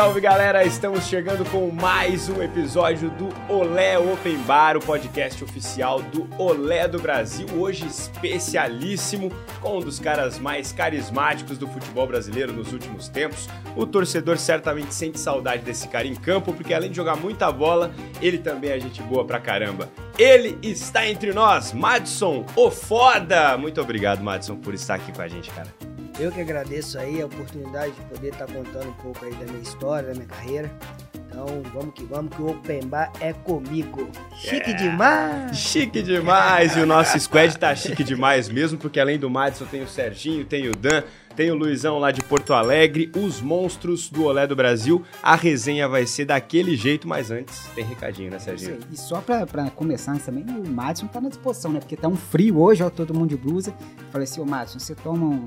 Salve, galera! Estamos chegando com mais um episódio do Olé Open Bar, o podcast oficial do Olé do Brasil. Hoje especialíssimo com um dos caras mais carismáticos do futebol brasileiro nos últimos tempos. O torcedor certamente sente saudade desse cara em campo, porque além de jogar muita bola, ele também é gente boa pra caramba. Ele está entre nós, Madison, o foda! Muito obrigado, Madison, por estar aqui com a gente, cara. Eu que agradeço aí a oportunidade de poder estar contando um pouco aí da minha história, da minha carreira. Então vamos que vamos, que o Open Bar é comigo. Chique demais! Chique demais! E o nosso squad tá chique demais mesmo, porque além do Madison tem o Serginho, tem o Dan, tem o Luizão lá de Porto Alegre, os monstros do Olé do Brasil. A resenha vai ser daquele jeito, mas antes tem recadinho, né, Serginho? E só pra, pra começar antes também, o Madison tá na disposição, né? Porque tá um frio hoje, ó, todo mundo de blusa. Falei assim, ô Madison, você toma um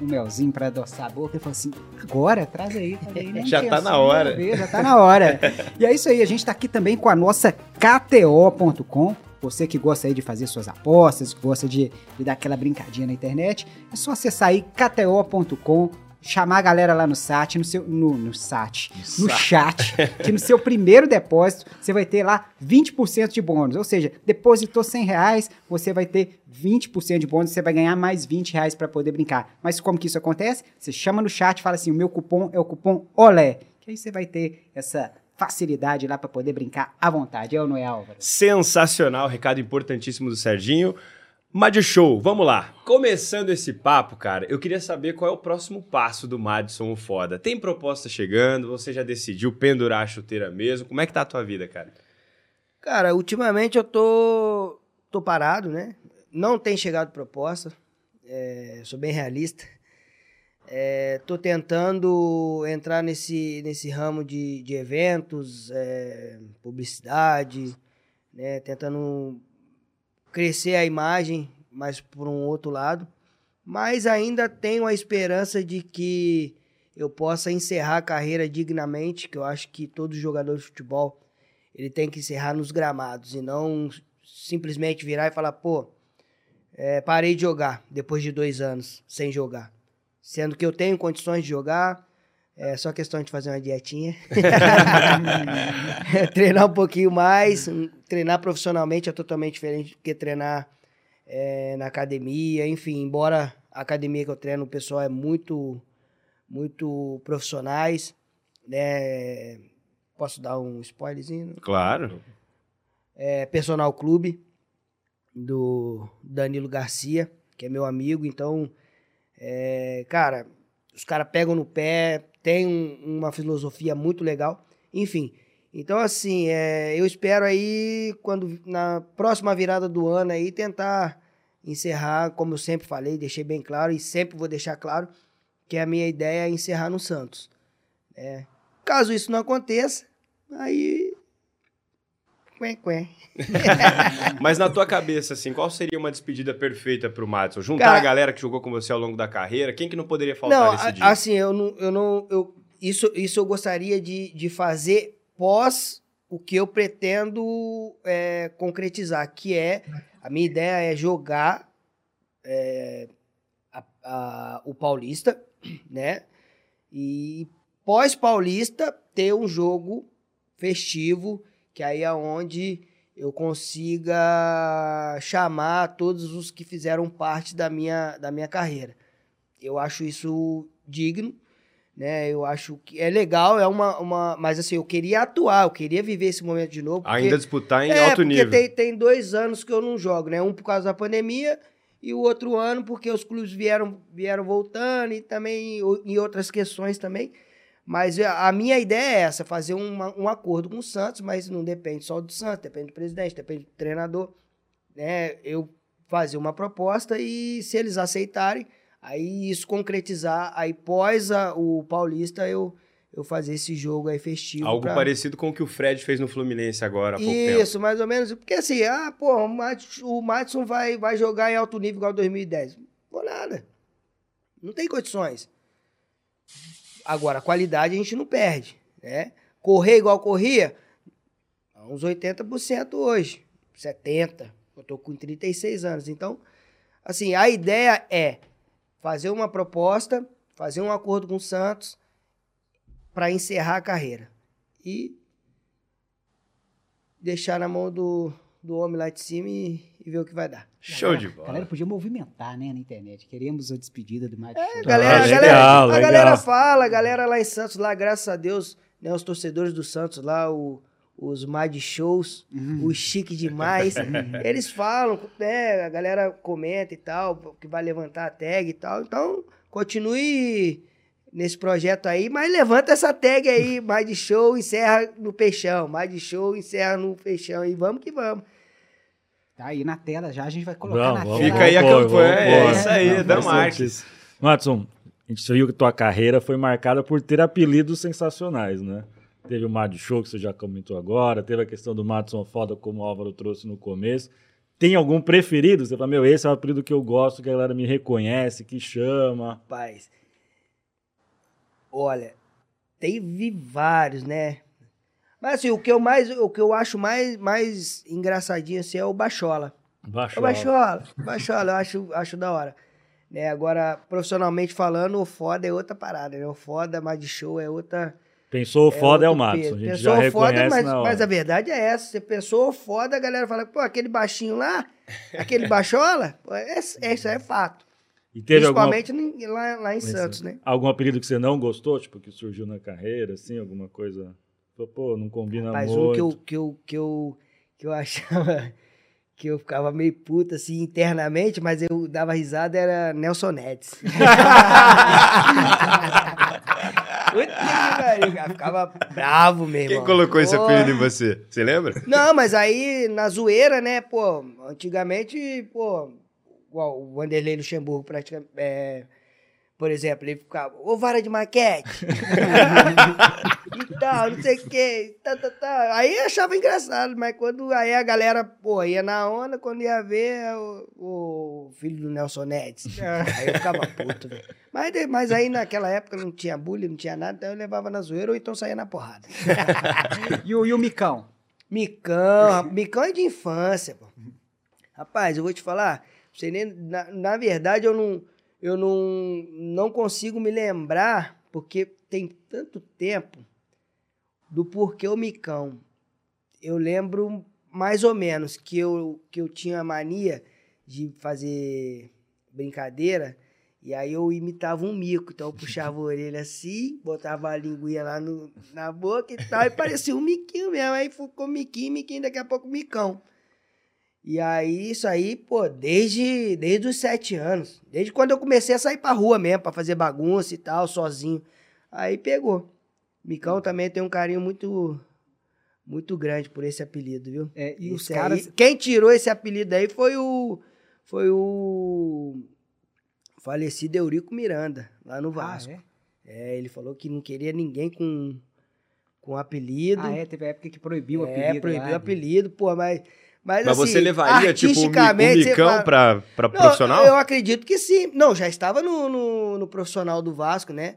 um melzinho para adoçar a boca. Ele falou assim: agora, traz aí. Falei, já tá na hora. Ver, já tá na hora. e é isso aí, a gente tá aqui também com a nossa KTO.com. Você que gosta aí de fazer suas apostas, que gosta de, de dar aquela brincadinha na internet, é só acessar aí KTO.com chamar a galera lá no site, no seu no, no site, no, no chat, que no seu primeiro depósito você vai ter lá 20% de bônus. Ou seja, depositou 100 reais, você vai ter 20% de bônus, você vai ganhar mais 20 reais para poder brincar. Mas como que isso acontece? Você chama no chat, fala assim, o meu cupom é o cupom OLÉ, que aí você vai ter essa facilidade lá para poder brincar à vontade, é ou não é, Álvaro? Sensacional, recado importantíssimo do Serginho. Mad Show, vamos lá. Começando esse papo, cara, eu queria saber qual é o próximo passo do Madison o Foda. Tem proposta chegando? Você já decidiu pendurar a chuteira mesmo? Como é que tá a tua vida, cara? Cara, ultimamente eu tô, tô parado, né? Não tem chegado proposta. É, sou bem realista. É, tô tentando entrar nesse, nesse ramo de, de eventos, é, publicidade, né? Tentando crescer a imagem, mas por um outro lado. Mas ainda tenho a esperança de que eu possa encerrar a carreira dignamente, que eu acho que todo jogador de futebol ele tem que encerrar nos gramados e não simplesmente virar e falar, pô, é, parei de jogar depois de dois anos sem jogar. Sendo que eu tenho condições de jogar, é só questão de fazer uma dietinha. treinar um pouquinho mais. Treinar profissionalmente é totalmente diferente do que treinar é, na academia. Enfim, embora a academia que eu treino, o pessoal é muito, muito profissionais. Né? Posso dar um spoilerzinho? Claro. É, personal Clube, do Danilo Garcia, que é meu amigo. Então, é, cara, os caras pegam no pé, tem um, uma filosofia muito legal. Enfim, então assim, é, eu espero aí, quando na próxima virada do ano aí, tentar encerrar, como eu sempre falei, deixei bem claro e sempre vou deixar claro, que a minha ideia é encerrar no Santos. É, caso isso não aconteça, aí Mas na tua cabeça, assim, qual seria uma despedida perfeita pro Madison? Juntar Cara, a galera que jogou com você ao longo da carreira? Quem que não poderia faltar não, nesse dia? Assim, eu não. Eu não eu, isso, isso eu gostaria de, de fazer pós o que eu pretendo é, concretizar, que é. A minha ideia é jogar é, a, a, o Paulista, né? E pós-Paulista ter um jogo festivo que aí é onde eu consiga chamar todos os que fizeram parte da minha, da minha carreira. Eu acho isso digno, né? Eu acho que é legal, é uma, uma. Mas assim, eu queria atuar, eu queria viver esse momento de novo. Porque, Ainda disputar em é, alto nível. Tem, tem dois anos que eu não jogo, né? Um por causa da pandemia e o outro ano porque os clubes vieram, vieram voltando e também em outras questões também. Mas a minha ideia é essa, fazer uma, um acordo com o Santos, mas não depende só do Santos, depende do presidente, depende do treinador. Né? Eu fazer uma proposta e se eles aceitarem, aí isso concretizar, aí pós a, o Paulista eu eu fazer esse jogo aí festivo. Algo pra... parecido com o que o Fred fez no Fluminense agora há pouco Isso, tempo. mais ou menos. Porque assim, ah, pô, o Madison vai, vai jogar em alto nível igual 2010. Por nada. Não tem condições. Agora, a qualidade a gente não perde, né? Correr igual corria, uns 80% hoje, 70%. Eu tô com 36 anos. Então, assim, a ideia é fazer uma proposta, fazer um acordo com o Santos, para encerrar a carreira. E deixar na mão do, do homem lá de cima e, e ver o que vai dar. Show de A bola. galera podia movimentar, né, na internet. Queremos a despedida do Show. A galera, Ah, a legal, galera, a legal. galera fala, a galera lá em Santos, lá, graças a Deus, né, os torcedores do Santos lá, o- os Mad Shows, Uhum. o Chique Demais, eles falam, né, a galera comenta e tal, que vai levantar a tag e tal, então continue nesse projeto aí, mas levanta essa tag aí, Mad Show, encerra no Peixão, Mad Show, encerra no Peixão, e vamos que vamos. Tá aí na tela já, a gente vai colocar Vamos, na vamos, tela. Fica aí a campanha, vamos, é isso aí, Não, da Marques. Matson, a gente viu que tua carreira foi marcada por ter apelidos sensacionais, né? Teve o Mad Show, que você já comentou agora, teve a questão do Matson Foda, como o Álvaro trouxe no começo. Tem algum preferido? Você fala, meu, esse é o apelido que eu gosto, que a galera me reconhece, que chama. Rapaz, olha, teve vários, né? Mas assim, o que eu mais, o que eu acho mais, mais engraçadinho assim é o Bachola. Baixou. O Bachola, Bachola, eu acho, acho da hora. Né, agora, profissionalmente falando, o foda é outra parada, né? O foda, mais de show é outra. Pensou o foda é, o peso. a gente Pensou já o foda, reconhece mas, mas a verdade é essa. Você pensou o foda, a galera fala, pô, aquele baixinho lá, aquele bachola, pô, é, é, isso é fato. E teve alguma, Principalmente em- lá, lá em Santos, né? algum apelido que você não gostou, tipo, que surgiu na carreira, assim, alguma coisa... Pô, não combina Mas muito. um que eu, que eu, que eu, que eu achava que eu ficava meio puta assim internamente, mas eu dava risada era Nelson Nets. Puta que pariu, cara, ficava bravo mesmo. Quem colocou esse apelido em você? Você lembra? Não, mas aí na zoeira, né, pô, antigamente, pô, o Vanderlei Luxemburgo praticamente, é, por exemplo, ele ficava, ô vara de maquete, tal, não sei o que, tá, tá, tá. Aí eu achava engraçado, mas quando aí a galera, pô, ia na onda, quando ia ver é o, o filho do Nelson Nets, aí eu ficava puto, velho. Mas, mas aí naquela época não tinha bullying, não tinha nada, então eu levava na zoeira ou então saía na porrada. E o, e o Micão? Micão, Micão é de infância, pô. Rapaz, eu vou te falar, você nem, na, na verdade eu não, eu não, não consigo me lembrar, porque tem tanto tempo do porquê o Micão. Eu lembro mais ou menos que eu, que eu tinha a mania de fazer brincadeira e aí eu imitava um mico. Então eu puxava a orelha assim, botava a linguinha lá no, na boca e tal, e parecia um miquinho mesmo. Aí ficou miquinho, miquinho, daqui a pouco micão. E aí, isso aí, pô, desde, desde os sete anos. Desde quando eu comecei a sair pra rua mesmo, pra fazer bagunça e tal, sozinho. Aí pegou. Micão também tem um carinho muito, muito grande por esse apelido, viu? É, e os Esse caras. aí- quem tirou esse apelido aí foi o. Foi o. Falecido Eurico Miranda, lá no Ah, Vasco. é? é? ele falou que não queria ninguém com, com apelido. Ah, é, teve época que proibiu o apelido. É, proibiu o apelido, pô, mas. Mas, Mas assim, você levaria, tipo, você micão fala- pra, pra Não, profissional? Eu acredito que sim. Não, já estava no, no, no profissional do Vasco, né?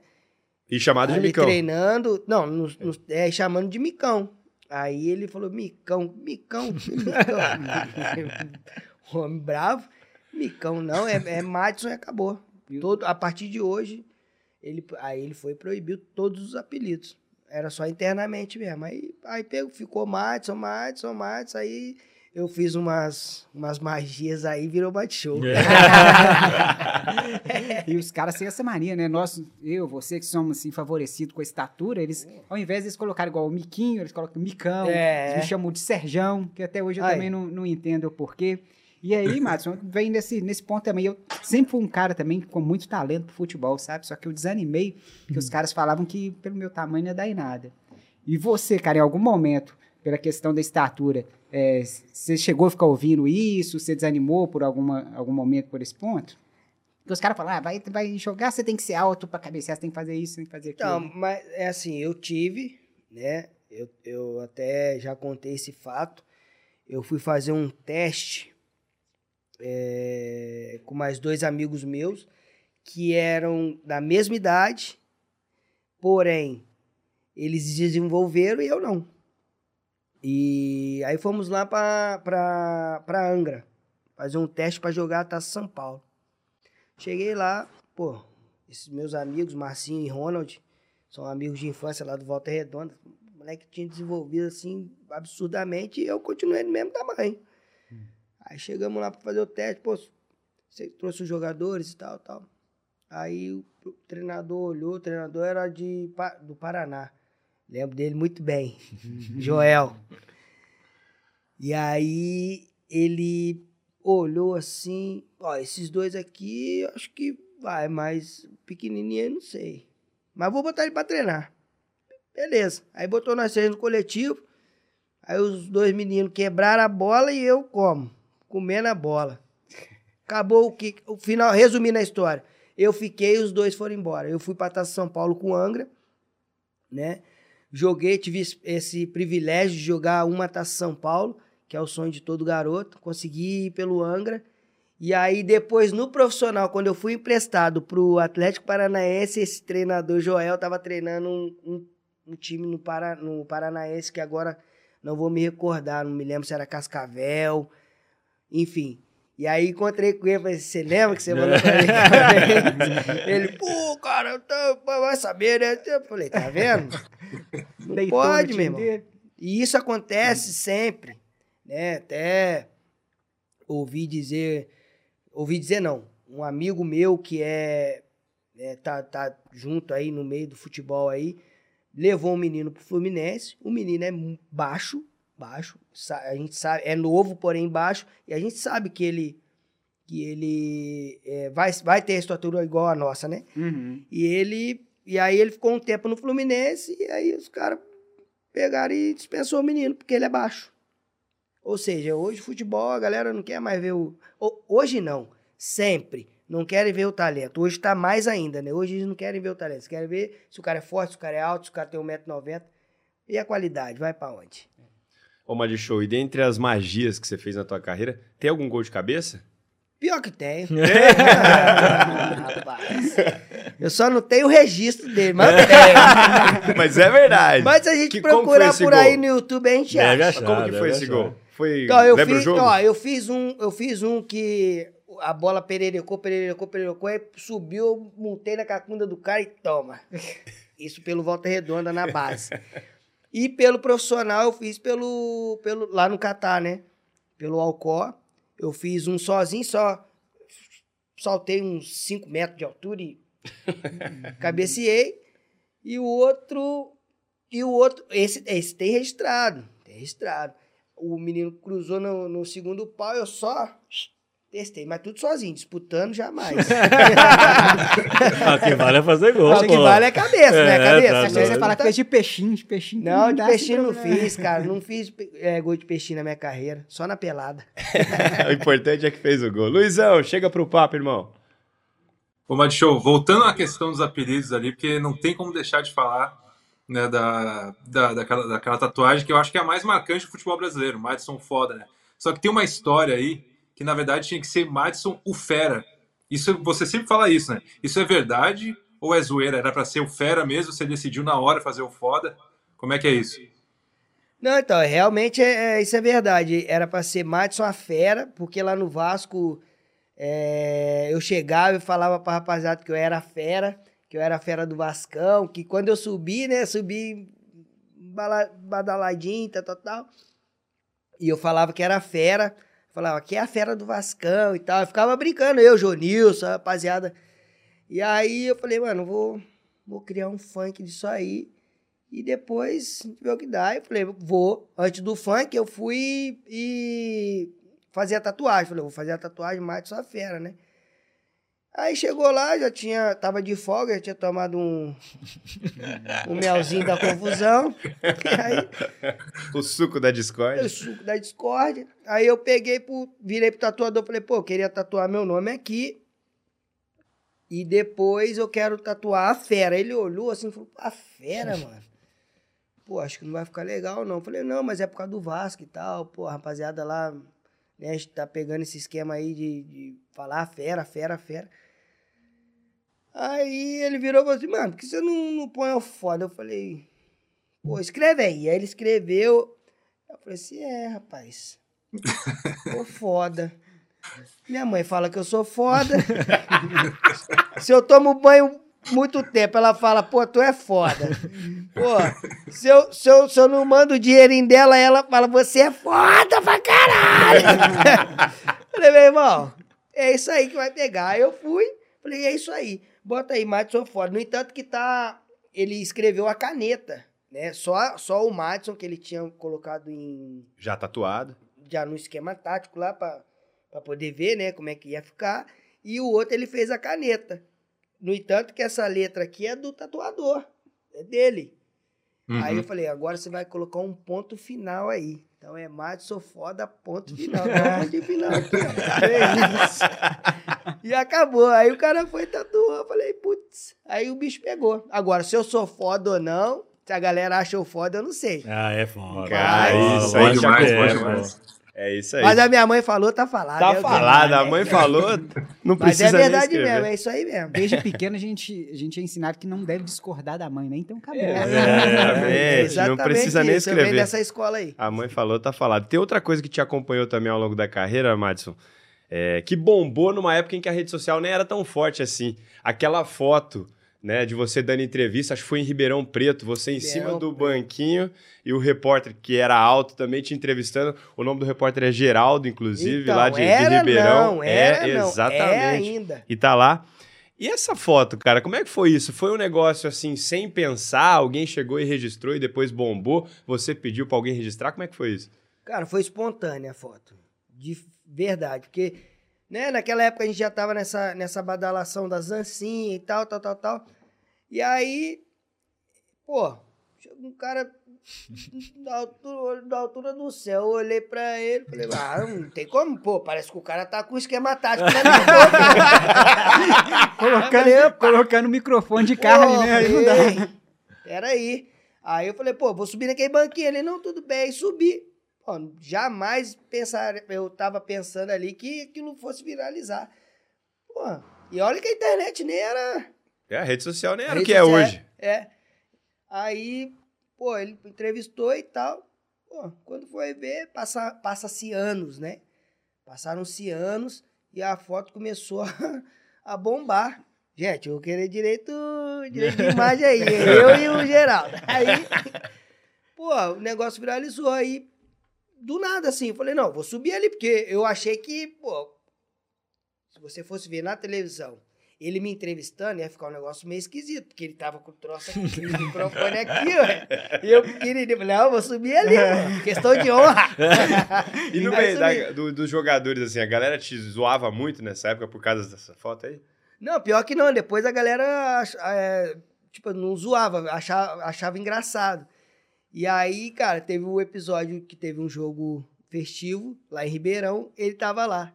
E chamado de micão. treinando. Não, no, no- é, chamando de micão. Aí ele falou, micão, micão, micão. Homem bravo. Micão não, é, é Madison e acabou. Todo, a partir de hoje, ele, aí ele foi e proibiu todos os apelidos. Era só internamente mesmo. Aí, aí pegou, ficou Madison, Madison, Madison. Aí eu fiz umas, umas magias aí e virou bate-show. E os caras têm essa mania, né? Nós, eu, você que somos assim, favorecidos com a estatura, eles, ao invés de eles colocarem igual o Miquinho, eles colocam Micão, É. eles me chamam de Serjão, que até hoje eu Aí. também não, não entendo o porquê. E aí, Madison, vem nesse, nesse ponto também. Eu sempre fui um cara também com muito talento pro futebol, sabe? Só que eu desanimei, porque os caras falavam que pelo meu tamanho não ia dar em nada. E você, cara, em algum momento, pela questão da estatura, é, você chegou a ficar ouvindo isso? Você desanimou por alguma, algum momento por esse ponto? Porque os caras falam, ah, vai, vai jogar, você tem que ser alto pra cabecear, você tem que fazer isso, tem que fazer aquilo. Então, mas é assim, eu tive, né? Eu, eu até já contei esse fato. Eu fui fazer um teste é, com mais dois amigos meus que eram da mesma idade, porém eles desenvolveram e eu não. E aí fomos lá para Angra fazer um teste para jogar a Taça São Paulo. Cheguei lá, pô, esses meus amigos, Marcinho e Ronald, são amigos de infância lá do Volta Redonda. O moleque tinha desenvolvido assim absurdamente e eu continuei do mesmo tamanho. Aí chegamos lá para fazer o teste, pô, você trouxe os jogadores e tal, tal. Aí o treinador olhou, o treinador era de, do Paraná. Lembro dele muito bem. Joel. E aí ele olhou assim, ó, esses dois aqui, acho que vai, mas pequenininho não sei. Mas vou botar ele pra treinar. Beleza. Aí botou nós três no coletivo. Aí os dois meninos quebraram a bola e eu como? Comendo a bola. Acabou o que? O final, resumindo a história. Eu fiquei, os dois foram embora. Eu fui pra Taça São Paulo com o Angra, né? Joguei, tive esse- privilégio de jogar uma Taça São Paulo, que é o sonho de todo garoto. Consegui ir pelo Angra. E aí, depois, no profissional, quando eu fui emprestado pro Atlético Paranaense, esse treinador Joel tava treinando um, um- um time no, Para, no Paranaense, que agora não vou me recordar, não me lembro se era Cascavel, enfim. E aí encontrei com ele, falei, você lembra que você falou pra mim? ele, pô, cara, eu tô- vai saber, né? Eu falei, tá vendo? Não pode, meu irmão. dele. E isso acontece sempre, né? Até ouvi dizer, ouvi dizer não, um amigo meu que é, é, tá, tá junto aí no meio do futebol aí, levou um menino pro Fluminense, o menino é baixo, baixo, a gente sabe, é novo, porém baixo, e a gente sabe que ele que ele é, vai, vai ter a estatura igual a nossa, né? Uhum. E ele. E aí ele ficou um tempo no Fluminense e aí os caras pegaram e dispensou o menino, porque ele é baixo. Ou seja, hoje futebol a galera não quer mais ver o. ho- Hoje não, sempre. Não querem ver o talento. Hoje tá mais ainda, né? Hoje eles não querem ver o talento. Eles querem ver se o cara é forte, se o cara é alto, se o cara tem 1,90m. E a qualidade, vai pra onde? Ô, Mad Show, e dentre as magias que você fez na tua carreira, tem algum gol de cabeça? Pior que tenho. Eu só não tenho o registro dele, mas tenho. Mas é verdade. Mas a gente Que- procurar esse por gol? aí no YouTube, a gente Deve acha. achar. Como que foi esse achar. gol? Foi. Então, eu Lembra fiz, o jogo? ó, eu fiz um, eu fiz um que a bola pererecou, pererecou, pererecou, aí subiu, eu montei na cacunda do cara e toma. Isso pelo Volta Redonda na base. E pelo profissional eu fiz pelo, pelo lá no Catar, né? Pelo Alcó. Eu fiz um sozinho, só saltei uns 5 metros de altura e cabeceei. E o outro, e o outro, esse, esse tem registrado, tem registrado. O menino cruzou no, no segundo pau, eu só testei, mas tudo sozinho, disputando jamais. O que vale é fazer gol, o que pô. vale é cabeça, né? É, Cabeça. tá você fala que fez de peixinho, de peixinho. Não, de peixinho não fiz, cara. Não fiz é, gol de peixinho na minha carreira. Só na pelada. o importante é que fez o gol. Luizão, chega pro papo, irmão. Ô, Mad Show, voltando à questão dos apelidos ali, porque não tem como deixar de falar né, da, da, daquela, daquela tatuagem que eu acho que é a mais marcante do futebol brasileiro, Madison Foda, né? Só que tem uma história aí que, na verdade, tinha que ser Madison o Fera. Isso, você sempre fala isso, né? Isso é verdade ou é zoeira? Era pra ser o Fera mesmo, você decidiu na hora fazer o Foda? Como é que é isso? Não, então, realmente é, é- isso é verdade. Era pra ser Madison a fera, porque lá no Vasco é, eu chegava e falava pra rapaziada que eu era fera, que eu era fera do Vascão, que quando eu subi, né, subi badaladinho, tal, tal, tal. E eu falava que era fera, falava que é a fera do Vascão e tal. Eu ficava brincando, eu, Jonilson, rapaziada. E aí eu falei, mano, vou, vou criar um funk disso aí. E depois ver o que dá. Eu falei, vou. Antes do funk, eu fui e fazer a tatuagem. Falei, vou fazer a tatuagem mais sua fera, né? Aí chegou lá, já tinha, tava de folga, já tinha tomado um, um melzinho da confusão. Aí, O suco da o Discord. suco da discórdia. Aí eu peguei, pro, virei pro tatuador, falei, pô, eu queria tatuar meu nome aqui. E depois eu quero tatuar a fera. Ele olhou assim e falou, a fera, mano? Pô, acho que não vai ficar legal, não. Eu falei, não, mas é por causa do Vasco e tal. Pô, a rapaziada lá, né, a gente tá pegando esse esquema aí de, de falar fera, fera, fera. Aí ele virou e falou assim, mano, por que você não, não põe o foda? Eu falei, pô, escreve aí. Aí ele escreveu. Eu falei assim, é, rapaz. Pô, foda. Minha mãe fala que eu sou foda. Se eu tomo banho muito tempo. Ela fala, pô, tu é foda. Pô, se eu, se eu, se eu não mando o dinheirinho dela, ela fala, você é foda pra caralho. falei, meu irmão, é isso aí que vai pegar. Aí eu fui, falei, é isso aí. Bota aí, Madison foda. No entanto que tá, ele escreveu a caneta, né? Só, só o Madison que ele tinha colocado em Já tatuado. já no esquema tático lá pra pra poder ver, né, como é que ia ficar. E o outro ele fez a caneta. No entanto que essa letra aqui é do tatuador, é dele. Uhum. Aí eu falei, agora você vai colocar um ponto final aí. Então é Madison foda, ponto final. Um ponto final aqui, ó. É isso. E acabou. Aí o cara foi e tatuou. Eu falei, putz. Aí o bicho pegou. Agora, se eu sou foda ou não, se a galera acha eu foda, eu não sei. Ah, é foda. Cara, isso aí que demais, é, pode pô. demais. É isso aí. Mas a minha mãe falou, tá falado. Tá é falado, a mãe falou, não Mas precisa é nem verdade escrever. mesmo, é isso aí mesmo. Desde pequeno a gente, a gente é ensinado que não deve discordar da mãe, né? Então acabou. É, Exatamente, não precisa nem isso, eu escrever. dessa escola aí. A mãe falou, tá falado. Tem outra coisa que te acompanhou também ao longo da carreira, Madison, é, que bombou numa época em que a rede social nem era tão forte assim. Aquela foto, né, de você dando entrevista, acho que foi em Ribeirão Preto, você em Ribeirão cima do Preto. banquinho e o repórter, que era alto, também te entrevistando. O nome do repórter é Geraldo, inclusive, Então, lá de, de era Ribeirão. não, era é, não, exatamente. é ainda. E tá lá. E essa foto, cara, como é que foi isso? Foi um negócio assim, sem pensar, alguém chegou e registrou e depois bombou, você pediu pra alguém registrar, como é que foi isso? Cara, foi espontânea a foto. De verdade. Porque, né, naquela época a gente já tava nessa, nessa badalação da Zancinha e tal, tal, tal, tal. E aí, pô, chegou um cara da altura, da altura do céu. Eu olhei pra ele falei, ah, não tem como, pô, parece que o cara tá com o esquema tático na minha boca. Colocando, colocando o microfone de carne, né? Aí não dá. Pera Peraí. Aí eu falei, pô, vou subir naquele banquinho. Ele, não, tudo bem. Aí subi. Pô, jamais pensar, eu tava pensando ali que aquilo fosse viralizar. Pô, e olha que a internet nem era... É, a rede social nem era o que é social, hoje. É. Aí, pô, ele entrevistou e tal. Pô, quando foi ver, passa- passa-se anos, né? Passaram-se anos e a foto começou a, a bombar. Gente, eu vou querer direito, direito de imagem aí. Eu e o Geraldo. Aí, pô, o negócio viralizou aí. Do nada, assim. Eu falei, não, vou subir ali, porque eu achei que, pô, se você fosse ver na televisão, ele me entrevistando, ia ficar um negócio meio esquisito, porque ele tava com o troço aqui, o microfone aqui, ué. E eu pequenininho, falei, não, vou subir ali, mano. Questão de honra. E no meio da- do- dos jogadores, assim, a galera te zoava muito nessa época por causa dessa foto aí? Não, pior que não. Depois a galera, é, tipo, não zoava, achava, achava engraçado. E aí, cara, teve um episódio que teve um jogo festivo lá em Ribeirão, ele tava lá.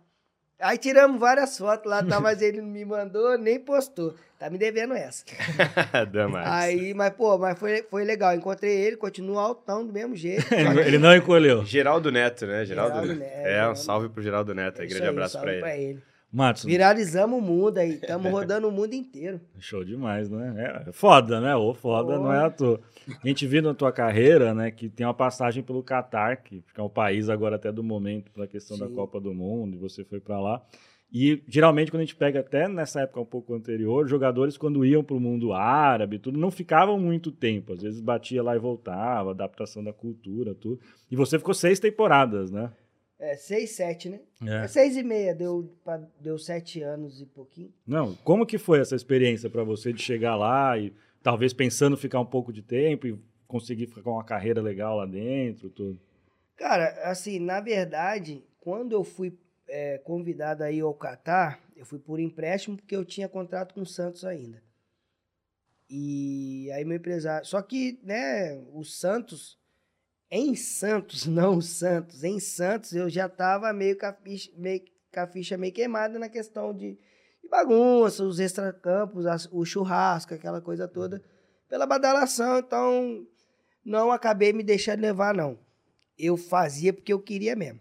Aí tiramos várias fotos lá, tá, mas ele não me mandou, nem postou. Tá me devendo essa. Damares. Aí, mas, pô, mas foi, foi legal. Encontrei ele, continua altão do mesmo jeito. Ele, ele não encolheu. Geraldo Neto, né? Geraldo, Geraldo Neto. Neto, É, um salve pro Geraldo Neto. aí. Isso Grande aí, abraço salve pra ele. Matson, Viralizamos o mundo aí, estamos rodando o mundo inteiro. show demais, né? É foda, né? Ou foda, não é à toa. A gente viu na tua carreira, né, que tem uma passagem pelo Catar, que é um país agora até do momento pela questão da Sim. Copa do Mundo, e você foi pra lá. E geralmente quando a gente pega até nessa época um pouco anterior, jogadores quando iam pro mundo árabe, tudo não ficavam muito tempo, às vezes batia lá e voltava, adaptação da cultura, tudo. E você ficou seis temporadas, né? É, seis, sete, né? É. É seis e meia, deu, deu sete anos e pouquinho. Não, como que foi essa experiência para você de chegar lá e talvez pensando ficar um pouco de tempo e conseguir ficar com uma carreira legal lá dentro, tudo? Cara, assim, na verdade, quando eu fui é, convidado aí ao Catar, eu fui por empréstimo porque eu tinha contrato com o Santos ainda. E aí meu empresário. Só que, né, o Santos. Em Santos, não Santos, em Santos eu já tava meio com a ficha meio, com a ficha meio queimada na questão de, de bagunça, os extracampos, as- o churrasco, aquela coisa toda, pela badalação. Então, não acabei me deixando levar, não. Eu fazia porque eu queria mesmo.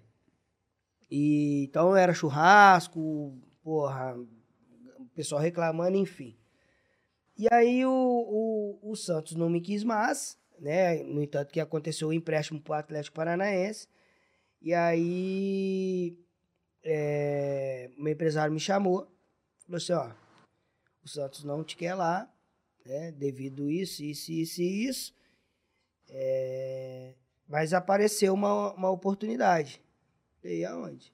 E, então era churrasco, porra, o pessoal reclamando, enfim. E aí o, o, o Santos não me quis mais, né? No entanto que aconteceu o empréstimo para o Atlético Paranaense. E aí é, meu empresário me chamou, falou assim, ó, o Santos não te quer lá, né? Devido isso, isso, isso e isso. É, mas apareceu uma, uma oportunidade. E aonde?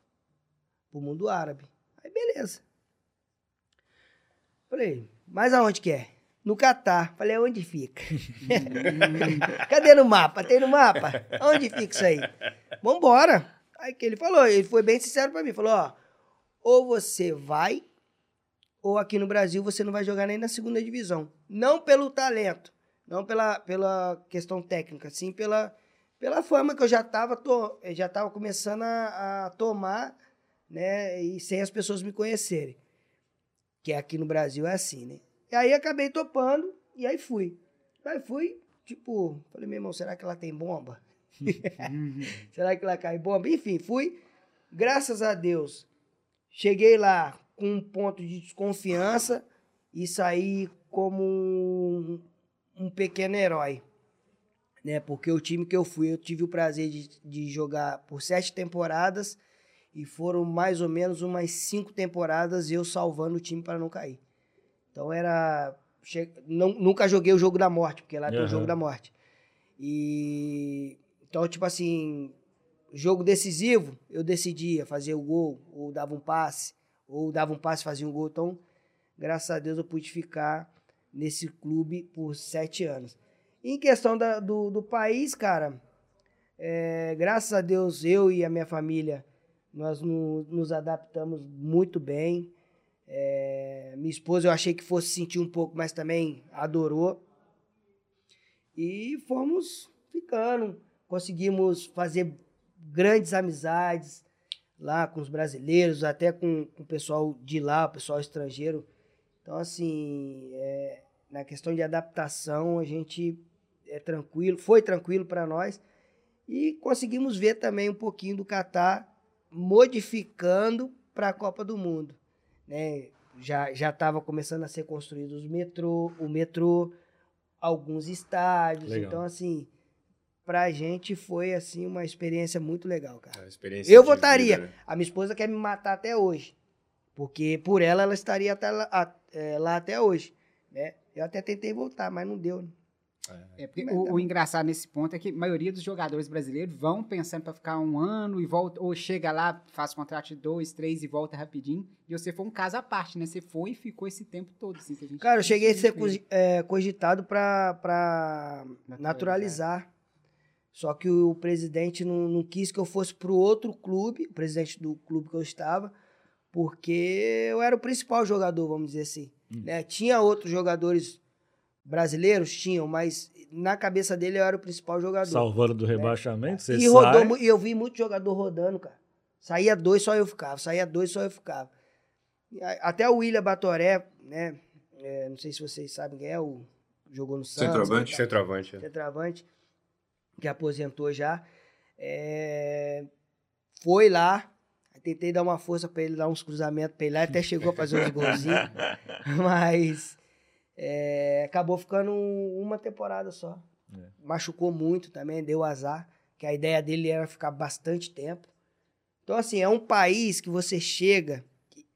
Pro mundo árabe. Aí beleza. Falei, mas aonde que é? No Catar. Falei, onde fica? Cadê no mapa? Tem no mapa? Onde fica isso aí? Vambora. Aí que ele falou, ele foi bem sincero pra mim. Falou, ó, ou você vai, ou aqui no Brasil você não vai jogar nem na segunda divisão. Não pelo talento, não pela, pela questão técnica, sim pela, pela forma que eu já estava já tava começando a, a, tomar, né, e sem as pessoas me conhecerem. Que aqui no Brasil é assim, né? E aí acabei topando, e aí fui. Aí fui, tipo, falei, meu irmão, será que ela tem bomba? será que ela cai bomba? Enfim, fui. Graças a Deus, cheguei lá com um ponto de desconfiança e saí como um, um pequeno herói né? Porque o time que eu fui, eu tive o prazer de, de jogar por sete temporadas e foram mais ou menos umas cinco temporadas eu salvando o time para não cair. Então era. Che... Não, nunca joguei o jogo da morte, porque lá uhum. tem o jogo da morte. E. Então, tipo assim, jogo decisivo, eu decidia fazer o gol, ou dava um passe, ou dava um passe e fazia um gol. Então, graças a Deus, eu pude ficar nesse clube por sete anos. Em questão da, do, do país, cara, é, graças a Deus, eu e a minha família, nós no, nos adaptamos muito bem. É, minha esposa eu achei que fosse sentir um pouco, mas também adorou. E fomos ficando. Conseguimos fazer grandes amizades lá com os brasileiros, até com, com o pessoal de lá, o pessoal estrangeiro. Então, assim, é, na questão de adaptação, a gente é tranquilo, foi tranquilo para nós. E conseguimos ver também um pouquinho do Catar modificando para a Copa do Mundo. Né? Já estava começando a ser construídos os metrô, o metrô, alguns estádios. Legal. Então, assim, para a gente foi assim uma experiência muito legal, cara. É Eu votaria. Vida, né? A minha esposa quer me matar até hoje. Porque por ela, ela estaria até lá, a, é, lá até hoje. Né? Eu até tentei voltar, mas não deu. Né? É, é porque o, o, engraçado nesse ponto é que a maioria dos jogadores brasileiros vão pensando para ficar um ano e volta, ou chega lá, faz contrato de dois, três e volta rapidinho. E você foi um caso à parte, né? Você foi e ficou esse tempo todo. Assim, Cara, eu cheguei a ser é, cogitado para naturalizar. naturalizar. Só que o presidente não, não quis que eu fosse para o outro clube, o presidente do clube que eu estava, porque eu era o principal jogador, vamos dizer assim. Hum. Né? Tinha outros jogadores brasileiros tinham, mas na cabeça dele eu era o principal jogador. Salvando do né? rebaixamento, você e rodou, E eu vi muito jogador rodando, cara. Saía dois, só eu ficava. Saía dois, só eu ficava. Até o William Batoré, né? É, não sei se vocês sabem quem é, o jogou no Santos. Centroavante. Né, Centroavante. É. Centroavante, que aposentou já. É, foi lá, tentei dar uma força para ele, dar uns cruzamentos para ele lá, até chegou a fazer uns golzinhos, mas é, acabou ficando uma temporada só. É. Machucou muito também, deu azar, que a ideia dele era ficar bastante tempo. Então, assim, é um país que você chega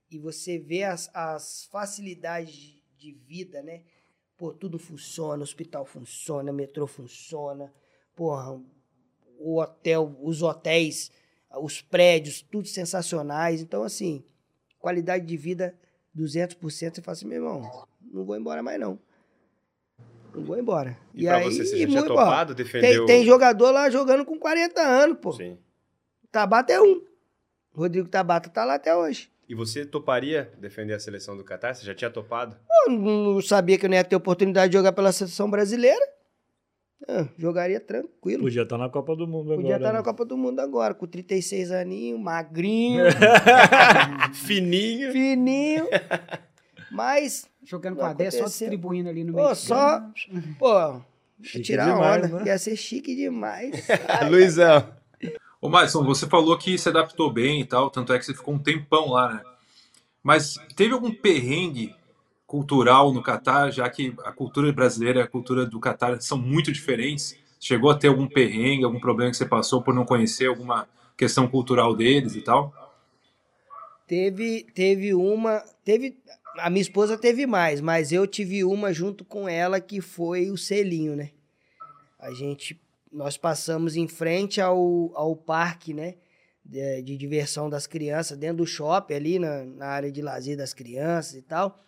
e você vê as, as facilidades de vida, né? Pô, tudo funciona, hospital funciona, metrô funciona, porra, o hotel, os hotéis, os prédios, tudo sensacionais. Então, assim, qualidade de vida 200%, você fala assim, meu irmão, não vou embora mais não. Não vou embora. E, e pra aí, você, você já tinha topado, defendeu... Tem, tem jogador lá jogando com 40 anos, pô. Sim. Tabata é um. Rodrigo Tabata tá lá até hoje. E você toparia defender a seleção do Catar? Você já tinha topado? Eu não sabia que eu não ia ter oportunidade de jogar pela seleção brasileira. Ah, jogaria tranquilo. Podia estar tá na Copa do Mundo Podia agora. Podia tá estar na Copa do Mundo agora, com 36 aninhos, magrinho. Fininho. Fininho. Mas. Jogando com a 10, só distribuindo ali no meio. Pô, só. Pô, chique tirar demais, onda. Né? Ia ser chique demais. Luizão. Ô, Madison, você falou que se adaptou bem e tal, tanto é que você ficou um tempão lá, né? Mas teve algum perrengue cultural no Catar, já que a cultura brasileira e a cultura do Catar são muito diferentes? Chegou a ter algum perrengue, algum problema que você passou por não conhecer alguma questão cultural deles e tal? Teve, teve uma. Teve A minha esposa teve mais, mas eu tive uma junto com ela que foi o selinho, né? A gente, nós passamos em frente ao, ao parque, né? De, de diversão das crianças, dentro do shopping ali, na, na área de lazer das crianças e tal.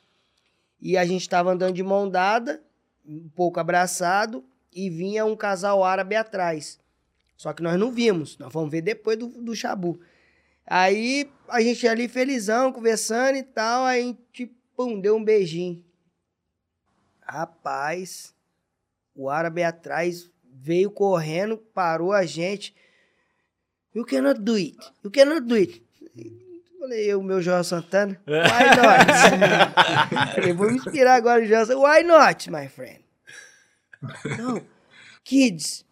E a gente estava andando de mão dada, um pouco abraçado, e vinha um casal árabe atrás. Só que nós não vimos, nós vamos ver depois do, do Chabu. Aí a gente ali felizão, conversando e tal, aí a gente, pum, deu um beijinho. Rapaz, o árabe atrás veio correndo, parou a gente. You cannot do it. You cannot do it. Falei, eu, meu João Santana, why not? Falei, vou me inspirar agora no João Santana. Why not, my friend? No, kids.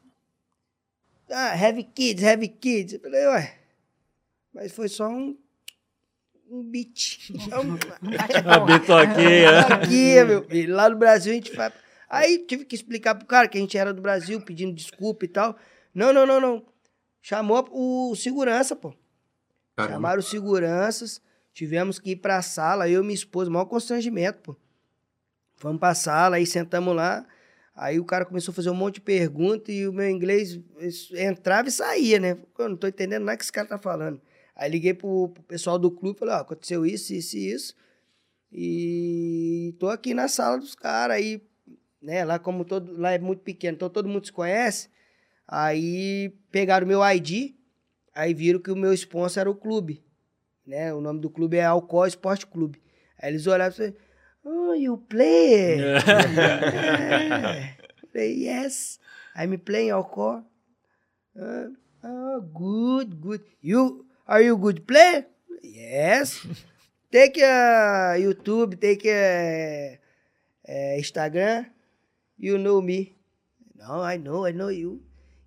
Ah, have kids, have kids. Eu falei, ué, mas foi só um, um beat. A bitoquinha. Aqui, meu filho. Lá no Brasil a gente faz. Aí tive que explicar pro cara que a gente era do Brasil, pedindo desculpa e tal. Não, não, não, não. Chamou o segurança, pô. Caramba. Chamaram os seguranças. Tivemos que ir pra sala, eu e minha esposa, maior constrangimento, pô. Fomos pra sala, aí sentamos lá. Aí o cara começou a fazer um monte de perguntas e o meu inglês entrava e saía, né? Eu não tô entendendo nada que esse cara tá falando. Aí liguei pro, pro pessoal do clube e falei, ó, aconteceu isso, isso e isso. E tô aqui na sala dos caras aí, né? Lá como todo, lá é muito pequeno, então todo mundo se conhece. Aí pegaram meu ID, aí viram que o meu sponsor era o clube, né? O nome do clube é Alcoa Esporte Clube. Aí eles olharam e falaram, oh, you play? yeah. Falei, yes, I'm playing Alcoa. Uh, oh, good, good. You, are you good player? Yes. Take a YouTube, take a, a Instagram. You know me. No, I know, I know you.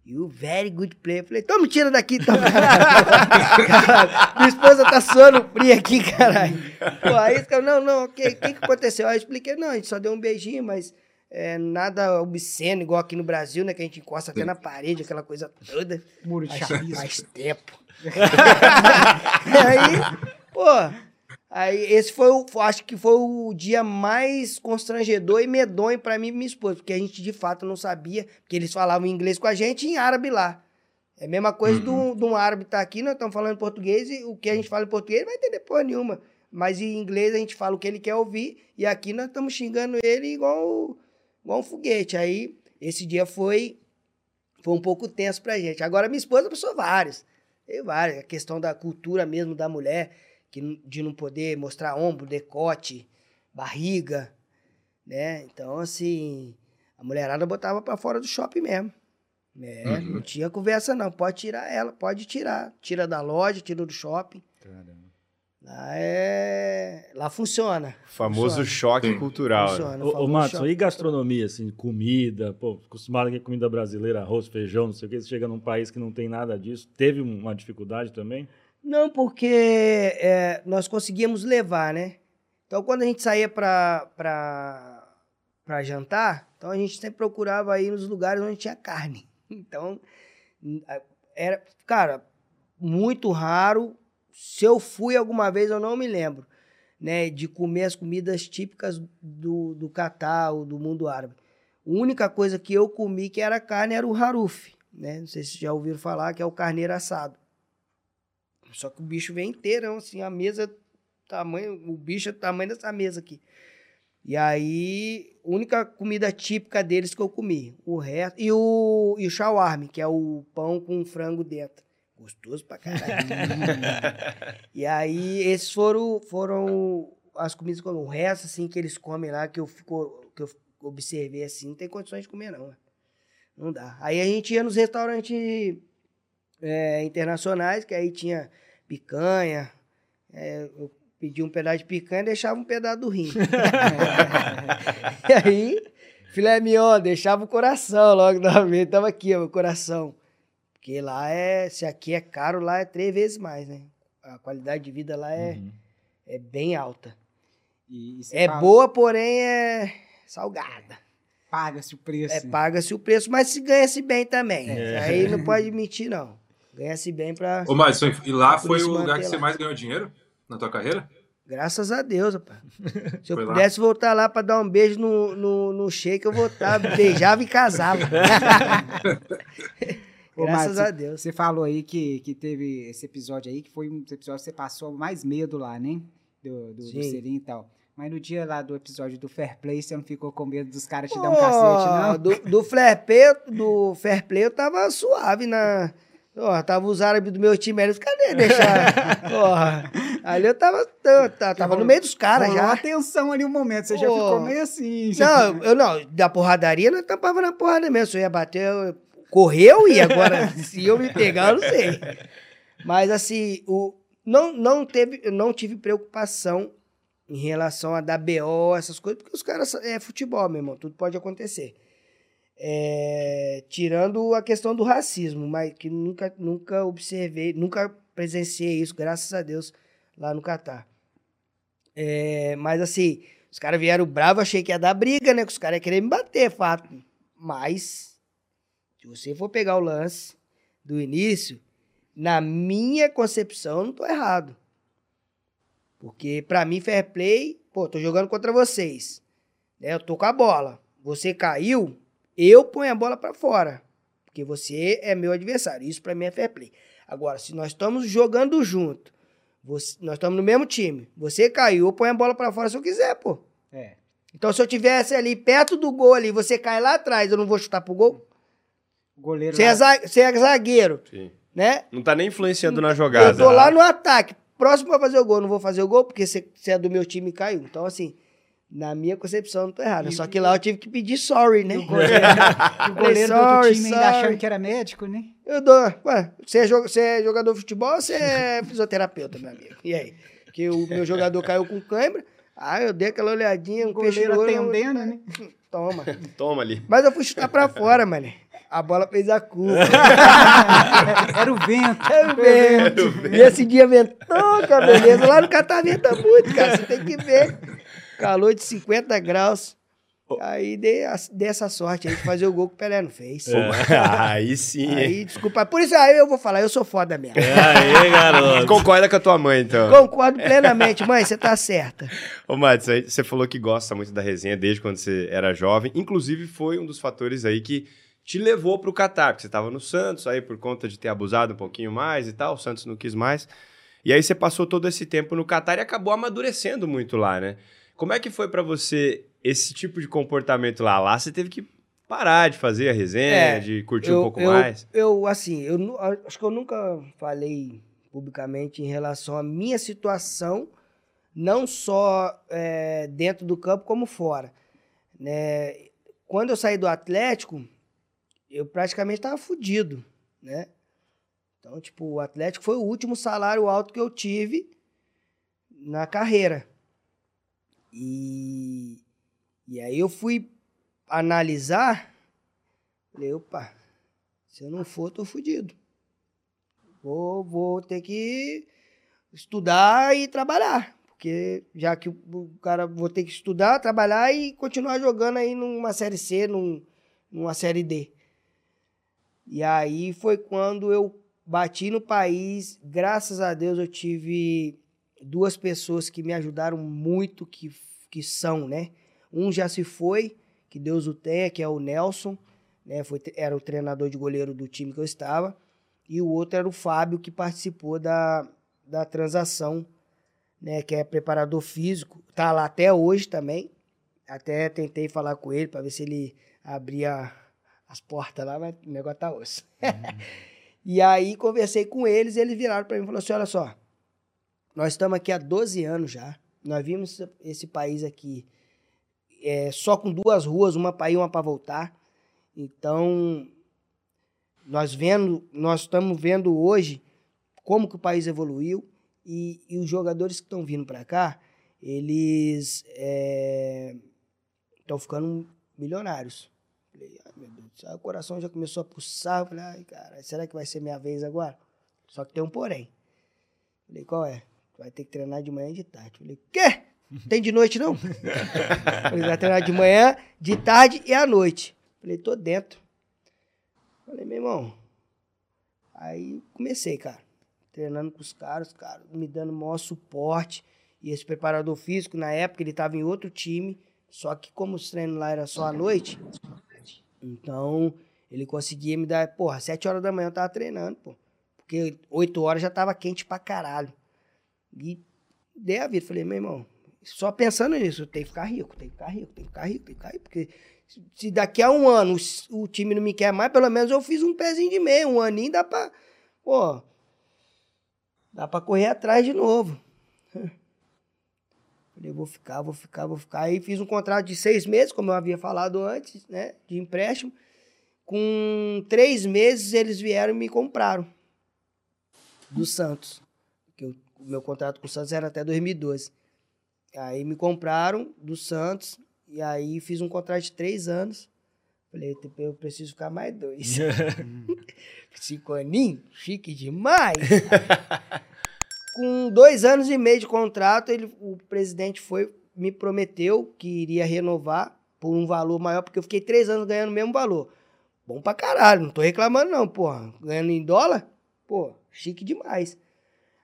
You very good player. Falei, então me tira daqui, então. Caralho, minha esposa tá suando fria aqui, caralho. Pô, aí os caras, não, não, o que, que, que aconteceu? Aí eu expliquei, não, a gente só deu um beijinho, mas é, nada obsceno, igual aqui no Brasil, né? Que a gente encosta até na parede, aquela coisa toda. Muro de chapisco. faz tempo. aí, pô, aí esse foi o, acho que foi o dia mais constrangedor e medonho pra mim e minha esposa, porque a gente de fato não sabia, porque eles falavam inglês com a gente e em árabe lá. É a mesma coisa de um- de um árabe estar aqui, nós estamos falando português e o que a gente fala em português ele vai entender porra nenhuma. Mas em inglês a gente fala o que ele quer ouvir e aqui nós estamos xingando ele igual, igual um foguete. Aí esse dia foi, foi um pouco tenso pra gente. Agora minha esposa passou vários. Tem vários. A questão da cultura mesmo da mulher, que, de não poder mostrar ombro, decote, barriga, né? Então, assim, a mulherada botava pra fora do shopping mesmo. É, Uhum. não tinha conversa não. Pode tirar ela, pode tirar. Tira da loja, tira do shopping. Lá é... Lá funciona. Famoso Funciona. choque Sim. cultural. né? Funciona. Ô shopping. e gastronomia, assim, comida, pô, acostumado com comida brasileira, arroz, feijão, não sei o que, você chega num país que não tem nada disso, teve uma dificuldade também? Não, porque é, nós conseguíamos levar, né? Então, quando a gente saía pra jantar, então a gente sempre procurava ir nos lugares onde tinha carne. Então, era, cara, muito raro. Se eu fui alguma vez, eu não me lembro, né? De comer as comidas típicas do, do Catar ou do mundo árabe. A única coisa que eu comi que era carne era o haruf, né? Não sei se já ouviram falar, que é o carneiro assado. Só que o bicho vem inteirão, assim, a mesa, tamanho, o bicho é do tamanho dessa mesa aqui. E aí, única comida típica deles que eu comi. O resto. E o, e o shawarma, que é o pão com frango dentro. Gostoso pra caralho. e aí, esses foram, foram as comidas que. O resto, assim, que eles comem lá, que eu, fico, que eu observei assim, não tem condições de comer, não. né? Não dá. Aí a gente ia nos restaurantes é, internacionais, que aí tinha picanha. é, eu pedia um pedaço de picanha e deixava um pedaço do rim. e aí, filé mignon, deixava o coração logo da vez. Tava aqui, ó, o coração. Porque lá é, se aqui é caro, lá é três vezes mais, né? A qualidade de vida lá é, Uhum. é bem alta. E, e você É fala, boa, porém é salgada. Paga-se o preço. É, paga-se o preço, mas se ganha-se bem também. É. Aí não pode mentir, não. Ganha-se bem pra. Ô, Madison, e lá foi o lugar que você lá. mais ganhou dinheiro na tua carreira? Graças a Deus, rapaz. Se eu Foi lá? pudesse voltar lá pra dar um beijo no, no, no shake, eu voltava, beijava e casava. Ô, Graças Márcio, a Deus. Você falou aí que, que teve esse episódio aí, que foi um episódio que você passou mais medo lá, né? Do, do, do e tal. Mas no dia lá do episódio do Fair Play, você não ficou com medo dos caras te dar um cacete, não? Do, do, fair play, do fair play eu tava suave na. Ó, tava os árabes do meu time ali, cadê deixar? Porra, ali eu tava, eu tava, tava no meio dos caras já. uma tensão ali um momento, você já Ô. ficou meio assim. você Não, eu não, da porradaria nós tampava na porrada mesmo. Se eu ia bater, eu, correu e agora, se eu me pegar, eu não sei. Mas assim, o, não, não, teve, eu não tive preocupação em relação a dar BO, essas coisas, porque os caras é futebol, meu irmão, tudo pode acontecer. É, tirando a questão do racismo, mas que nunca, nunca observei, nunca presenciei isso, graças a Deus, lá no Catar. É, mas assim, os caras vieram bravos, achei que ia dar briga, né? Que os caras iam querer me bater, fato. Mas, se você for pegar o lance do início, na minha concepção, eu não tô errado. Porque, pra mim, fair play, pô, tô jogando contra vocês. Né? Eu tô com a bola. Você caiu, eu ponho a bola pra fora. Porque você é meu adversário. Isso pra mim é fair play. Agora, se nós estamos jogando junto, você- nós estamos no mesmo time, você caiu, eu ponho a bola pra fora se eu quiser, pô. É. Então, se eu tivesse ali perto do gol ali, você cai lá atrás, eu não vou chutar pro gol? O goleiro Você é, é zagueiro, Sim. né? Não tá nem influenciando na jogada. Eu tô lá no ataque, próximo pra fazer o gol, não vou fazer o gol porque você, é do meu time e caiu. Então, assim, na minha concepção, não tô errado. Só que lá eu tive que pedir sorry, né? o goleiro, o goleiro do outro Sorry, time ainda sorry. achando que era médico, né? Eu dou. Ué, você é, você é jogador de futebol ou você é fisioterapeuta, meu amigo? E aí? Que o meu jogador caiu com cãibra. Ah, eu dei aquela olhadinha, um O goleiro no olho, atendendo, né? Toma. Toma ali. Mas eu fui chutar pra fora, mano. A bola fez a curva. Era o vento. É vento. E esse dia ventou, beleza. Lá no Catar venta muito, cara. Você tem que ver. Calor de 50 graus. Aí dei, a- dei essa sorte aí de fazer o gol que o Pelé não fez. aí sim. Aí, desculpa. Por isso aí eu vou falar, eu sou foda mesmo. Aí, garoto. Concorda com a tua mãe, então. Concordo plenamente, mãe, você tá certa. Ô, Matos, aí você falou que gosta muito da resenha desde quando você era jovem. Inclusive, foi um dos fatores aí que te levou pro Catar, porque você tava no Santos, aí por conta de ter abusado um pouquinho mais e tal, o Santos não quis mais. E aí você passou todo esse tempo no Catar e acabou amadurecendo muito lá, né? Como é que foi pra você esse tipo de comportamento lá? Lá você teve que parar de fazer a resenha, É, de curtir eu, um pouco eu- mais. Eu, assim, eu acho que eu nunca falei publicamente em relação à minha situação, não só é, dentro do campo, como fora. Né? Quando eu saí do Atlético, eu praticamente estava fudido, né? Então, tipo, o Atlético foi o último salário alto que eu tive na carreira. E, e aí eu fui analisar, falei, opa, se eu não for, tô fudido. Vou, vou ter que estudar e trabalhar. Porque já que o, o cara vou ter que estudar, trabalhar e continuar jogando aí numa série C, num, numa série D. E aí foi quando eu bati no país. Graças a Deus eu tive duas pessoas que me ajudaram muito, que, que são, né? Um já se foi, que Deus o tenha, que é o Nelson, né? Foi, era o treinador de goleiro do time que eu estava. E o outro era o Fábio, que participou da, da transação, né? Que é preparador físico. Tá lá até hoje também. Até tentei falar com ele para ver se ele abria as portas lá, mas o negócio tá osso. e aí conversei com eles e eles viraram para mim e falaram assim: olha só, nós estamos aqui há 12 anos já. Nós vimos esse país aqui é, só com duas ruas, uma para ir, uma para voltar. Então, nós vendo, nós estamos vendo hoje como que o país evoluiu e, e os jogadores que estão vindo para cá, eles estão ficando milionários. Falei, ai meu Deus, do céu, o coração já começou a pulsar. Falei, ai cara, será que vai ser minha vez agora? Só que tem um porém. Falei, qual é? Vai ter que treinar de manhã e de tarde. Falei, quê? Tem de noite não? Falei, vai treinar de manhã, de tarde e à noite. Falei, tô dentro. Falei, meu irmão. Aí comecei, cara. Treinando com os caras, os caras me dando o maior suporte. E esse preparador físico, na época, ele estava em outro time, só que como os treinos lá era só à noite, então ele conseguia me dar, porra, sete horas da manhã eu tava treinando, pô. Porque oito horas já tava quente pra caralho. E dei a vida, falei, meu irmão, só pensando nisso, tenho que ficar rico, tenho que ficar rico, tenho que ficar rico, tenho que ficar rico, porque se- se daqui a um ano o, o time não me quer mais, pelo menos eu fiz um pezinho de meio, um aninho dá pra, pô, dá pra correr atrás de novo. Falei, vou ficar, vou ficar, vou ficar. Aí fiz um contrato de seis meses, como eu havia falado antes, né? De empréstimo. Com três meses, eles vieram e me compraram. Do Santos. Porque eu- o meu contrato com o Santos era até 2012. Aí me compraram do Santos. E aí fiz um contrato de três anos. Falei, eu preciso ficar mais dois. Cinco aninhos? Chique demais. Com dois anos e meio de contrato, ele, o presidente foi, me prometeu que iria renovar por um valor maior, porque eu fiquei três anos ganhando o mesmo valor. Bom pra caralho, não tô reclamando não, porra. Ganhando em dólar, pô, chique demais.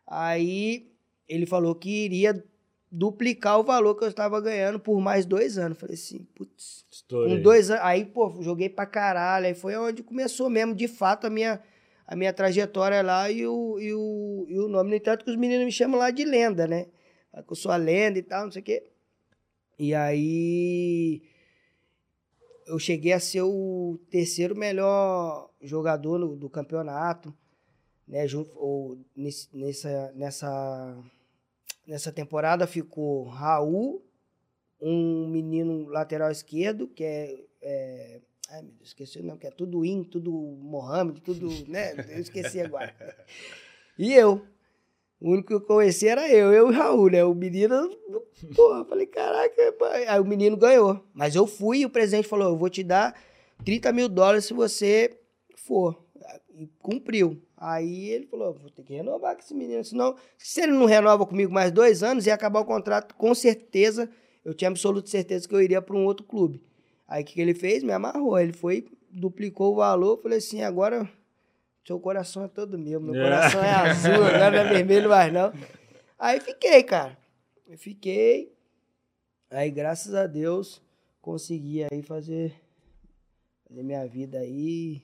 Aí ele falou que iria duplicar o valor que eu estava ganhando por mais dois anos. Falei assim, putz, com dois anos. Aí, pô, joguei pra caralho. Aí foi onde começou mesmo, de fato, a minha, a minha trajetória lá e o, e, o, e o nome. No entanto, que os meninos me chamam lá de lenda, né? Que eu sou a lenda e tal, não sei o quê. E aí. Eu cheguei a ser o terceiro melhor jogador do campeonato, né? Junto, ou, nessa, nessa, nessa temporada ficou Raul, um menino lateral esquerdo, que é. é ai, meu Deus, esqueci o nome, que é tudo In, tudo Mohamed, tudo. né? Eu esqueci agora. E eu. O único que eu conheci era eu, eu e o Raul, né? O menino. Porra, falei, caraca, pai. Aí o menino ganhou. Mas eu fui e o presidente falou: eu vou te dar 30 mil dólares se você for. E cumpriu. Aí ele falou: vou ter que renovar com esse menino. Senão, se ele não renova comigo mais dois anos, ia acabar o contrato, com certeza. Eu tinha absoluta certeza que eu iria para um outro clube. Aí o que, que ele fez? Me amarrou. Ele foi, duplicou o valor. Falei assim: agora seu coração é todo meu. Meu É. coração é azul, agora não é vermelho mais não. Aí fiquei, cara. Eu fiquei. Aí, graças a Deus, consegui aí fazer, fazer minha vida aí.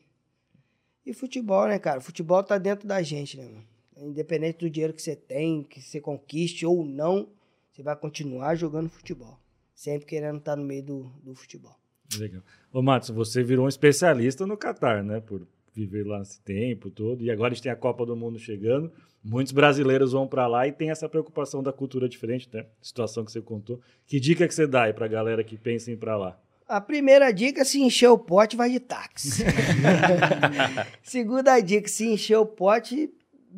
E futebol, né, cara? Futebol tá dentro da gente, né, mano? Independente do dinheiro que você tem, que você conquiste ou não, você vai continuar jogando futebol. Sempre querendo estar no meio do, do futebol. Legal. Ô, Matos, você virou um especialista no Catar, né? Por viver lá esse tempo todo. E agora a gente tem a Copa do Mundo chegando. Muitos brasileiros vão para lá e tem essa preocupação da cultura diferente, né? Situação que você contou. Que dica que você dá aí pra galera que pensa em ir pra lá? A primeira dica, se encher o pote, vai de táxi. Segunda dica, se encher o pote,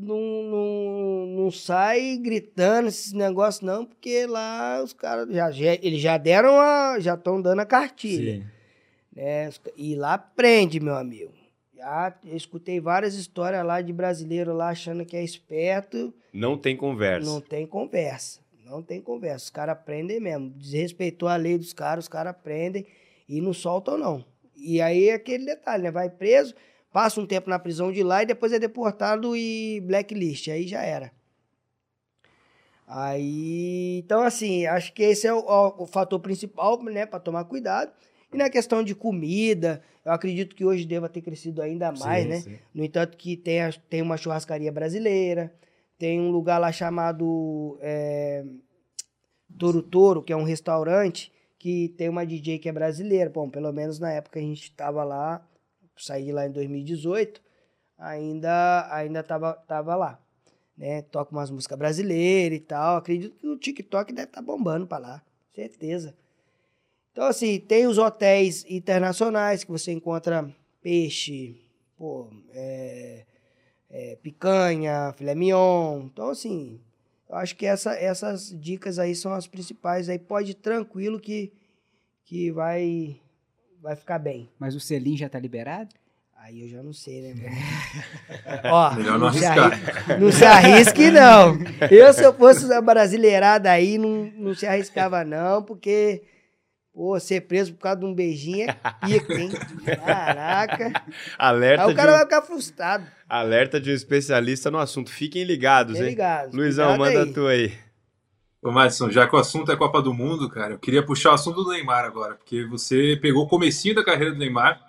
não, não, não sai gritando esses negócios não, porque lá os caras já, já, eles já deram a, já estão dando a cartilha. Sim. né? E lá prende, meu amigo. Já escutei várias histórias lá de brasileiro lá achando que é esperto, Não tem conversa. não tem conversa. Não tem conversa. Os caras prendem mesmo. Desrespeitou a lei dos caras, os caras prendem e não soltam, não. E aí é aquele detalhe, né? Vai preso, passa um tempo na prisão de lá e depois é deportado e blacklist. Aí já era. Aí, então assim, acho que esse é o, o- o fator principal, né, para tomar cuidado. E na questão de comida, eu acredito que hoje deva ter crescido ainda mais, Sim, né? sim. No entanto, que tem, a- tem uma churrascaria brasileira, tem um lugar lá chamado é, Toro Toro, que é um restaurante que tem uma DJ que é brasileira. Bom, pelo menos na época a gente estava lá, saí lá em 2018, ainda ainda tava, tava lá. Né? Toca umas músicas brasileiras e tal. Acredito que o TikTok deve estar bombando para lá, certeza. Então, assim, tem os hotéis internacionais que você encontra peixe, pô, é, é, picanha, filé mignon. Então, assim, eu acho que essa- essas dicas aí são as principais. Aí pode ir tranquilo que, que vai, vai ficar bem. Mas o selim já tá liberado? Aí eu já não sei, né? velho? Ó, Melhor não arriscar. arri- Não se arrisque, não. Eu, se eu fosse uma brasileirada aí, não, não se arriscava, não, porque, pô, ser preso por causa de um beijinho é pica, hein? Caraca. Alerta, Aí o cara de vai um, ficar frustrado. alerta de um especialista no assunto. Fiquem ligados, Bem hein? ligado. Luizão, Cuidado manda aí. tu aí. Ô, Madison, já que o assunto é Copa do Mundo, cara, eu queria puxar o assunto do Neymar agora, porque você pegou o comecinho da carreira do Neymar,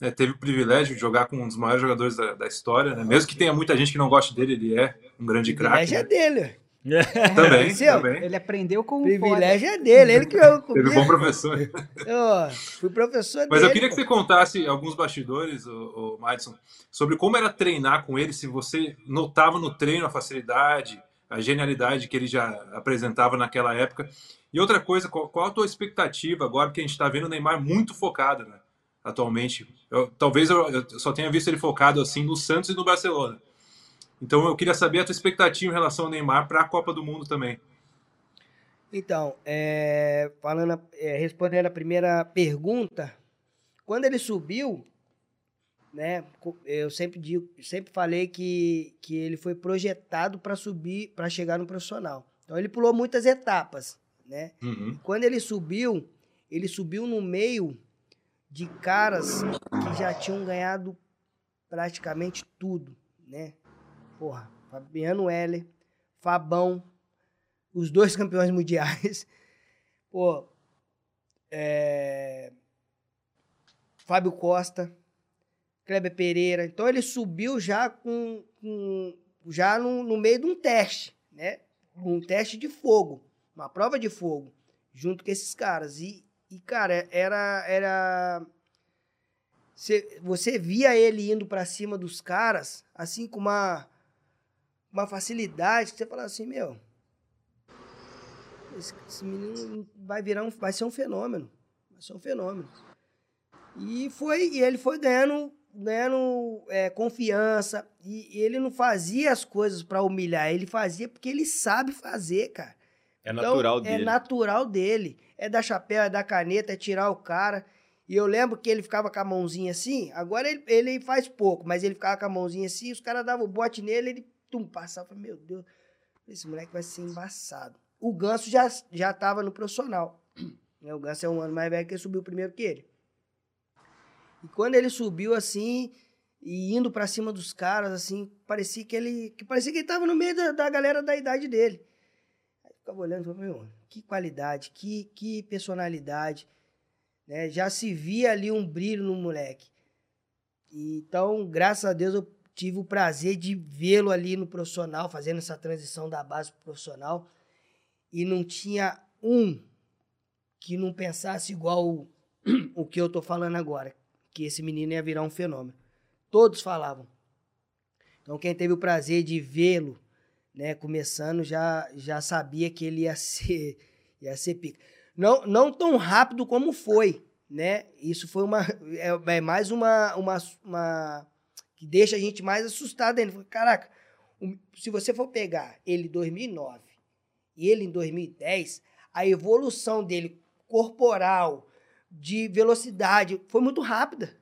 né, teve o privilégio de jogar com um dos maiores jogadores da, da história, né? Mesmo que tenha muita gente que não goste dele, ele é um grande O craque. privilégio é né? dele. Também, Seu, também. Ele aprendeu com O o privilégio é dele. Ele que jogou Teve comigo. um bom professor. Eu fui professor Mas dele. eu queria que pô. você contasse alguns bastidores, o, Madison, sobre como era treinar com ele, se você notava no treino a facilidade, a genialidade que ele já apresentava naquela época. E outra coisa, qual, qual a tua expectativa agora que a gente está vendo o Neymar muito focado, né, atualmente? Eu- talvez eu, eu só tenha visto ele focado assim no Santos e no Barcelona. Então eu queria saber a tua expectativa em relação ao Neymar para a Copa do Mundo também. Então, é, falando, é, respondendo a primeira pergunta, quando ele subiu, né, eu sempre digo, sempre falei que, que ele foi projetado para subir, para chegar no profissional. Então ele pulou muitas etapas, né? Uhum. Quando ele subiu, ele subiu no meio de caras que já tinham ganhado praticamente tudo, né? Porra, Fabiano Heller, Fabão, os dois campeões mundiais. Pô, é... Fábio Costa, Kleber Pereira. Então ele subiu já com, com- já no, no meio de um teste, né? Um teste de fogo, uma prova de fogo, junto com esses caras. E, e cara, era era Cê- você via ele indo pra cima dos caras, assim, com uma, uma facilidade, que você falava assim, meu, esse, esse menino vai virar um, vai ser um fenômeno. Vai ser um fenômeno. E foi, e ele foi ganhando, ganhando é, confiança. E, ele não fazia as coisas pra humilhar, ele fazia porque ele sabe fazer, cara. É Então, natural É dele. natural dele. É dar chapéu, é dar caneta, é tirar o cara. E eu lembro que ele ficava com a mãozinha assim. Agora ele, ele faz pouco, mas ele ficava com a mãozinha assim. Os caras davam o bote nele, ele tum, passava. Falei, meu Deus, esse moleque vai ser embaçado. O Ganso já, já tava no profissional. né? O Ganso é um ano mais velho que ele subiu primeiro que ele. E quando ele subiu assim, e indo pra cima dos caras, assim, parecia que ele. Que parecia que ele tava no meio da, da galera da idade dele. Aí eu ficava olhando e falava, meu, que qualidade, que, que personalidade. Né? Já se via ali um brilho no moleque. E, então, graças a Deus, eu tive o prazer de vê-lo ali no profissional, fazendo essa transição da base pro profissional. E não tinha um que não pensasse igual o, o que eu tô falando agora, que esse menino ia virar um fenômeno. Todos falavam. Então, quem teve o prazer de vê-lo, né, começando, já, já sabia que ele ia ser, ia ser pica. Não, não tão rápido como foi, né? Isso foi uma, é, é mais uma, uma, uma, que deixa a gente mais assustado ainda. Caraca, se você for pegar ele em 2009 e ele em 2010, a evolução dele corporal, de velocidade, foi muito rápida.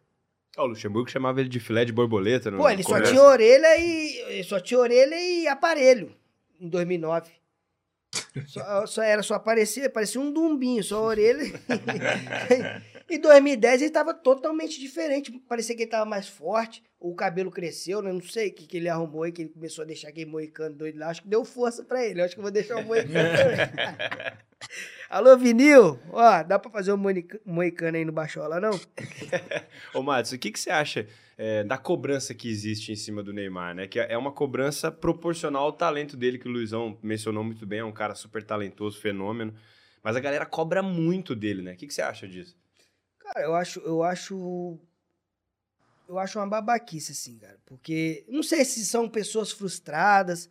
O Luxemburgo chamava ele de filé de borboleta. No Pô, ele só tinha orelha e ele só tinha orelha e aparelho em 2009. Só, só era só aparecer, parecia um dumbinho, só a orelha. em 2010 ele tava totalmente diferente, parecia que ele tava mais forte, o cabelo cresceu, né? Não sei o que, que ele arrumou aí, que ele começou a deixar aquele moicano doido lá, acho que deu força pra ele, acho que eu vou deixar o moicano. Alô, Vinil, ó, dá pra fazer um moica- moicano aí no Baixola, não? Ô, Matos, o que, que você acha é, da cobrança que existe em cima do Neymar, né? Que é uma cobrança proporcional ao talento dele, que o Luizão mencionou muito bem, é um cara super talentoso, fenômeno. Mas a galera cobra muito dele, né? O que, que você acha disso? Cara, eu acho, eu acho. Eu acho uma babaquice, assim, cara. Porque não sei se são pessoas frustradas,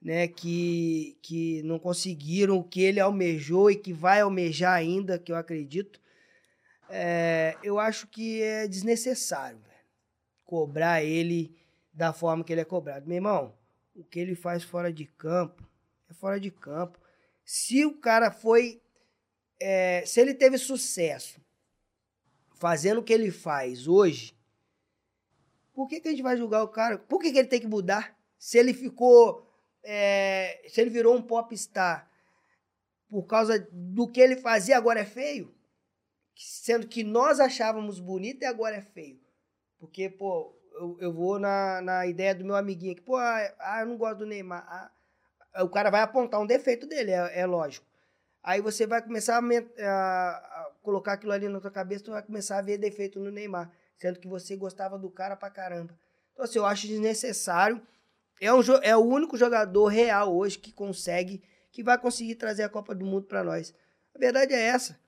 né, que, que não conseguiram o que ele almejou e que vai almejar ainda, que eu acredito. É, eu acho que é desnecessário, cobrar ele da forma que ele é cobrado. Meu irmão, o que ele faz fora de campo é fora de campo. Se o cara foi. é, se ele teve sucesso fazendo o que ele faz hoje, por que, que a gente vai julgar o cara? Por que, que ele tem que mudar? Se ele ficou. É, se ele virou um popstar por causa do que ele fazia, agora é feio? Sendo que nós achávamos bonito e agora é feio. Porque, pô, eu, eu vou na, na ideia do meu amiguinho que, pô, ah, ah, eu não gosto do Neymar. Ah, o cara vai apontar um defeito dele, é, é lógico. Aí você vai começar a, a- a colocar aquilo ali na tua cabeça, tu vai começar a ver defeito no Neymar, sendo que você gostava do cara pra caramba. Então, assim, eu acho desnecessário. É, um, é o único jogador real hoje que consegue, que vai conseguir trazer a Copa do Mundo pra nós. A verdade é essa.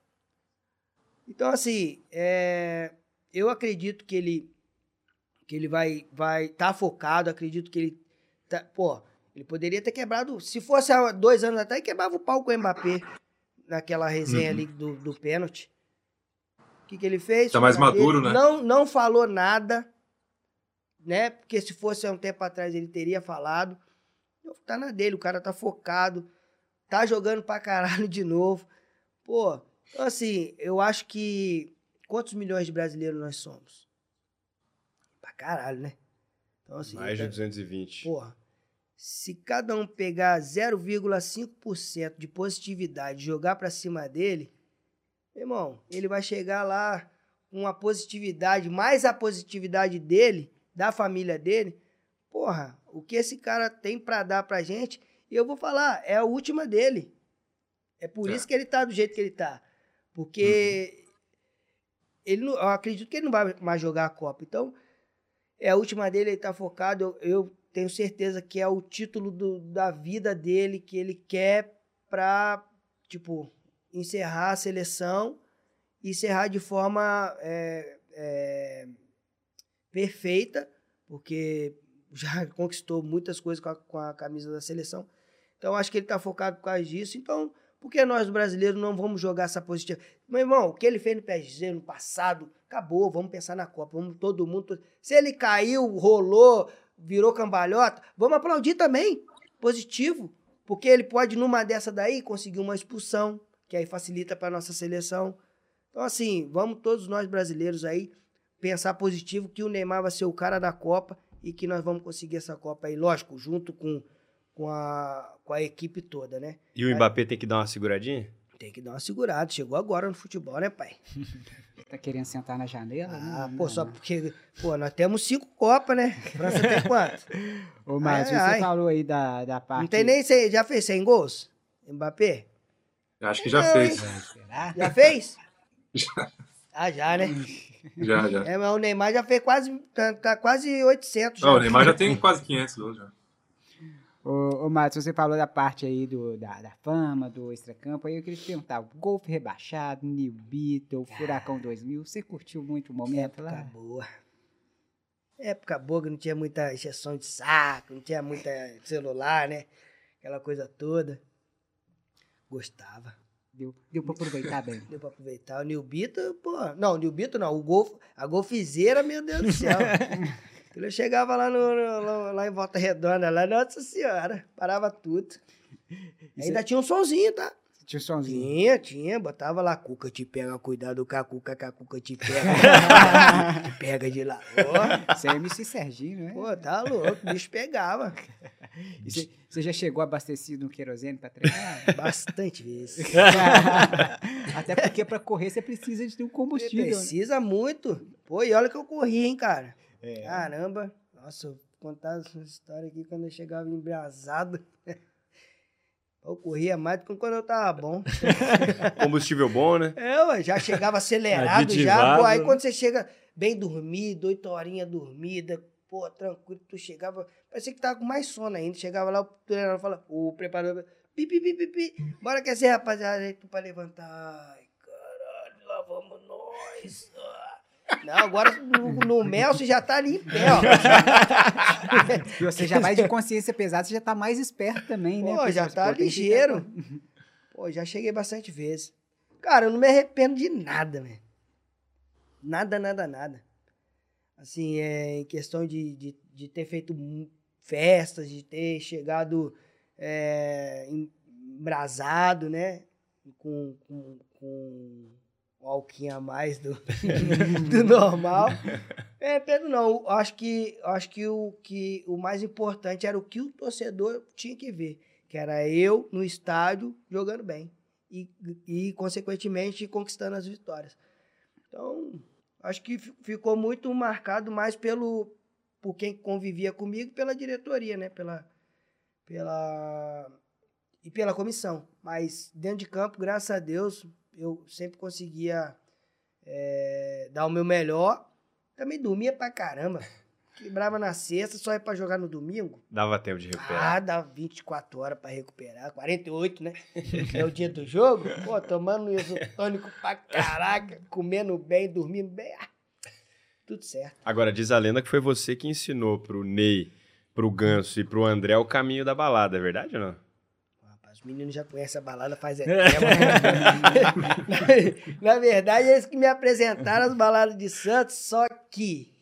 Então, assim, é, eu acredito que ele que ele vai vai estar focado, acredito que ele tá, pô, ele poderia ter quebrado, se fosse há dois anos atrás, ele quebrava o pau com o Mbappé naquela resenha Uhum. ali do, do pênalti. O que, que ele fez? Tá mais maduro, né? Não, não falou nada, né? Porque se fosse há um tempo atrás ele teria falado. Tá na dele, o cara tá focado, tá jogando pra caralho de novo. Pô, então assim, eu acho que quantos milhões de brasileiros nós somos? Pra caralho, né? Então assim, Mais de tá- 220. Porra, se cada um pegar 0,5% de positividade e jogar pra cima dele, meu irmão, ele vai chegar lá com uma positividade, mais a positividade dele, da família dele. Porra, o que esse cara tem pra dar pra gente, e eu vou falar, é a última dele. É por É. isso que ele tá do jeito que ele tá. Porque ele não, eu acredito que ele não vai mais jogar a Copa. Então, é a última dele, ele tá focado. Eu, eu tenho certeza que é o título do- da vida dele que ele quer pra, tipo, encerrar a seleção e encerrar de forma é, é, perfeita, porque já conquistou muitas coisas com a, com a camisa da seleção. Então, acho que ele tá focado por causa disso. Então, por que nós brasileiros não vamos jogar essa positiva? Meu irmão, o que ele fez no PSG no passado, acabou, vamos pensar na Copa, vamos todo mundo. Se ele caiu, rolou, virou cambalhota, vamos aplaudir também, positivo, porque ele pode, numa dessa daí, conseguir uma expulsão, que aí facilita para nossa seleção. Então, assim, vamos todos nós brasileiros aí pensar positivo que o Neymar vai ser o cara da Copa e que nós vamos conseguir essa Copa aí, lógico, junto com, com, a, com a equipe toda, né? E o Mbappé tem que dar uma seguradinha? Tem que dar uma segurada. Chegou agora no futebol, né, pai? Tá querendo sentar na janela? Ah, né? pô, só porque. Pô, nós temos cinco Copas, né? França tem quanto? Ô, Márcio, você ai. falou aí da, da parte... Não tem nem. cem- Já fez 100 gols? Mbappé? Acho que já Não, fez. Será? Já fez? Ah, já, né? Já, já. É, mas o Neymar já fez quase. Tá, tá quase 800. Já. Não, o Neymar já tem quase 500 gols já. Ô, ô Márcio, você falou da parte aí do, da, da fama, do extracampo, aí eu queria te perguntar, Golfe Rebaixado, New Beetle, Furacão 2000, você curtiu muito o momento Época lá? boa. Época boa que não tinha muita injeção de saco, não tinha muita celular, né? Aquela coisa toda. Gostava. Deu, deu pra aproveitar bem. Deu pra aproveitar. O Nilbito, pô. Não, o Nilbito não. O golf, a golfizeira, meu Deus do céu. Eu chegava lá, no, no- lá, lá em Volta Redonda, lá, nossa senhora, parava tudo. Ainda tinha um sonzinho, tá? Tinha o somzinho. Tinha, tinha. Botava lá, Cuca te pega, cuidado com a Cuca, que a Cuca te pega. te pega de lá. Ó, Você é MC Serginho, né? Pô, tá louco, o bicho pegava. Você, você já chegou abastecido no querosene pra treinar? Bastante vezes. Até porque pra correr você precisa de ter um combustível. né? Precisa muito. Pô, e olha que eu corri, hein, cara. Caramba. Nossa, eu vou contar essa história aqui quando eu chegava embrasado. Eu corria mais do que quando eu tava bom. Combustível bom, né? É, ué, já chegava acelerado já. Pô, aí quando você chega bem dormido, oito horinhas dormida, pô, tranquilo, tu chegava. Parecia que tava com mais sono ainda. Chegava lá, o treinador fala, o preparador, pi, pi, pi, pi, pi. Bora que assim, rapaziada, aí tu pra levantar. Ai, caralho, lá vamos nós. Ah. Não, agora no, no mel você já tá ali em pé, ó. Você já vai de consciência pesada, você já tá mais esperto também, né? Pô, já tá pô, ligeiro. Pô, já cheguei bastante vezes. Cara, eu não me arrependo de nada, velho. Nada, nada, nada. Assim, é, em questão de, de, de ter feito festas, de ter chegado é, em- embrasado, né? Com, com, com um a mais do, do normal. É, Pedro, não. Acho que, acho que, o, que o mais importante era o que o torcedor tinha que ver. Que era eu no estádio jogando bem. E, e consequentemente, conquistando as vitórias. Então, acho que fi- ficou muito marcado mais pelo por quem convivia comigo pela diretoria, né? Pela, pela e pela comissão. Mas dentro de campo, graças a Deus, eu sempre conseguia é, dar o meu melhor. Também dormia pra caramba. Quebrava na sexta, só ia pra jogar no domingo. Dava tempo de recuperar. Ah, dava 24 horas pra recuperar. 48, né? é o dia do jogo. Pô, tomando isotônico pra caraca, comendo bem, dormindo bem. Ah, tudo certo. Agora, diz a lenda que foi você que ensinou pro Ney, pro Ganso e pro André o caminho da balada, é verdade ou não? Meninos já conhecem a balada faz é tempo. na, na verdade, eles que me apresentaram as baladas de Santos, só que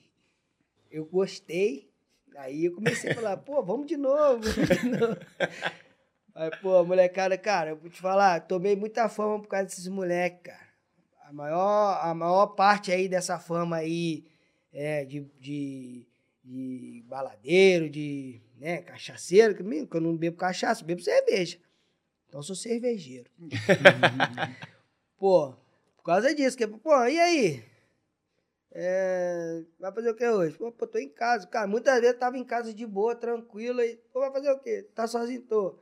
eu gostei. Aí eu comecei a falar, pô, vamos de novo, vamos de novo. Aí, pô, molecada, cara, eu vou te falar, tomei muita fama por causa desses moleques, cara. A maior, a maior parte aí dessa fama aí é, de, de, de baladeiro, de né, cachaceiro, que que eu não bebo cachaça, eu bebo cerveja. Então eu sou cervejeiro. pô, por causa disso, que, pô, e aí? É, vai fazer o que hoje? Pô, pô, tô em casa. Cara, muitas vezes tava em casa de boa, tranquilo. E, pô, vai fazer o quê? Tá sozinho? Tô.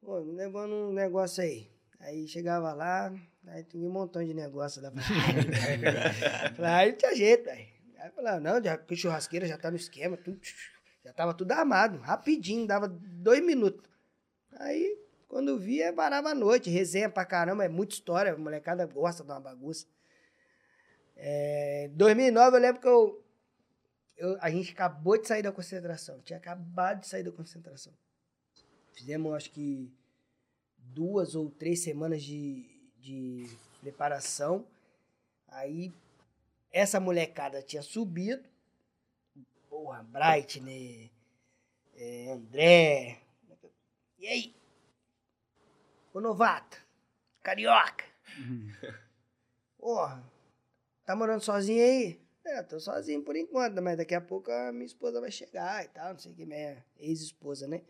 Pô, levando um negócio aí. Aí chegava lá, aí tinha um montão de negócio lá. Falei, aí tinha jeito, velho. Aí falava, não, já, a churrasqueira já tá no esquema, tudo, já tava tudo armado, rapidinho, dava dois minutos. Aí, quando via, parava a noite, resenha pra caramba, é muita história, a molecada gosta de uma bagunça. É, 2009 eu lembro que eu, eu, a gente acabou de sair da concentração. Tinha acabado de sair da concentração. Fizemos, acho que, duas ou três semanas de, de preparação. Aí, essa molecada tinha subido. Porra, Bright, né? É, André. E aí? Ô novato, carioca. Porra, tá morando sozinho aí? É, tô sozinho por enquanto, mas daqui a pouco a minha esposa vai chegar e tal, não sei o que, minha ex-esposa, né?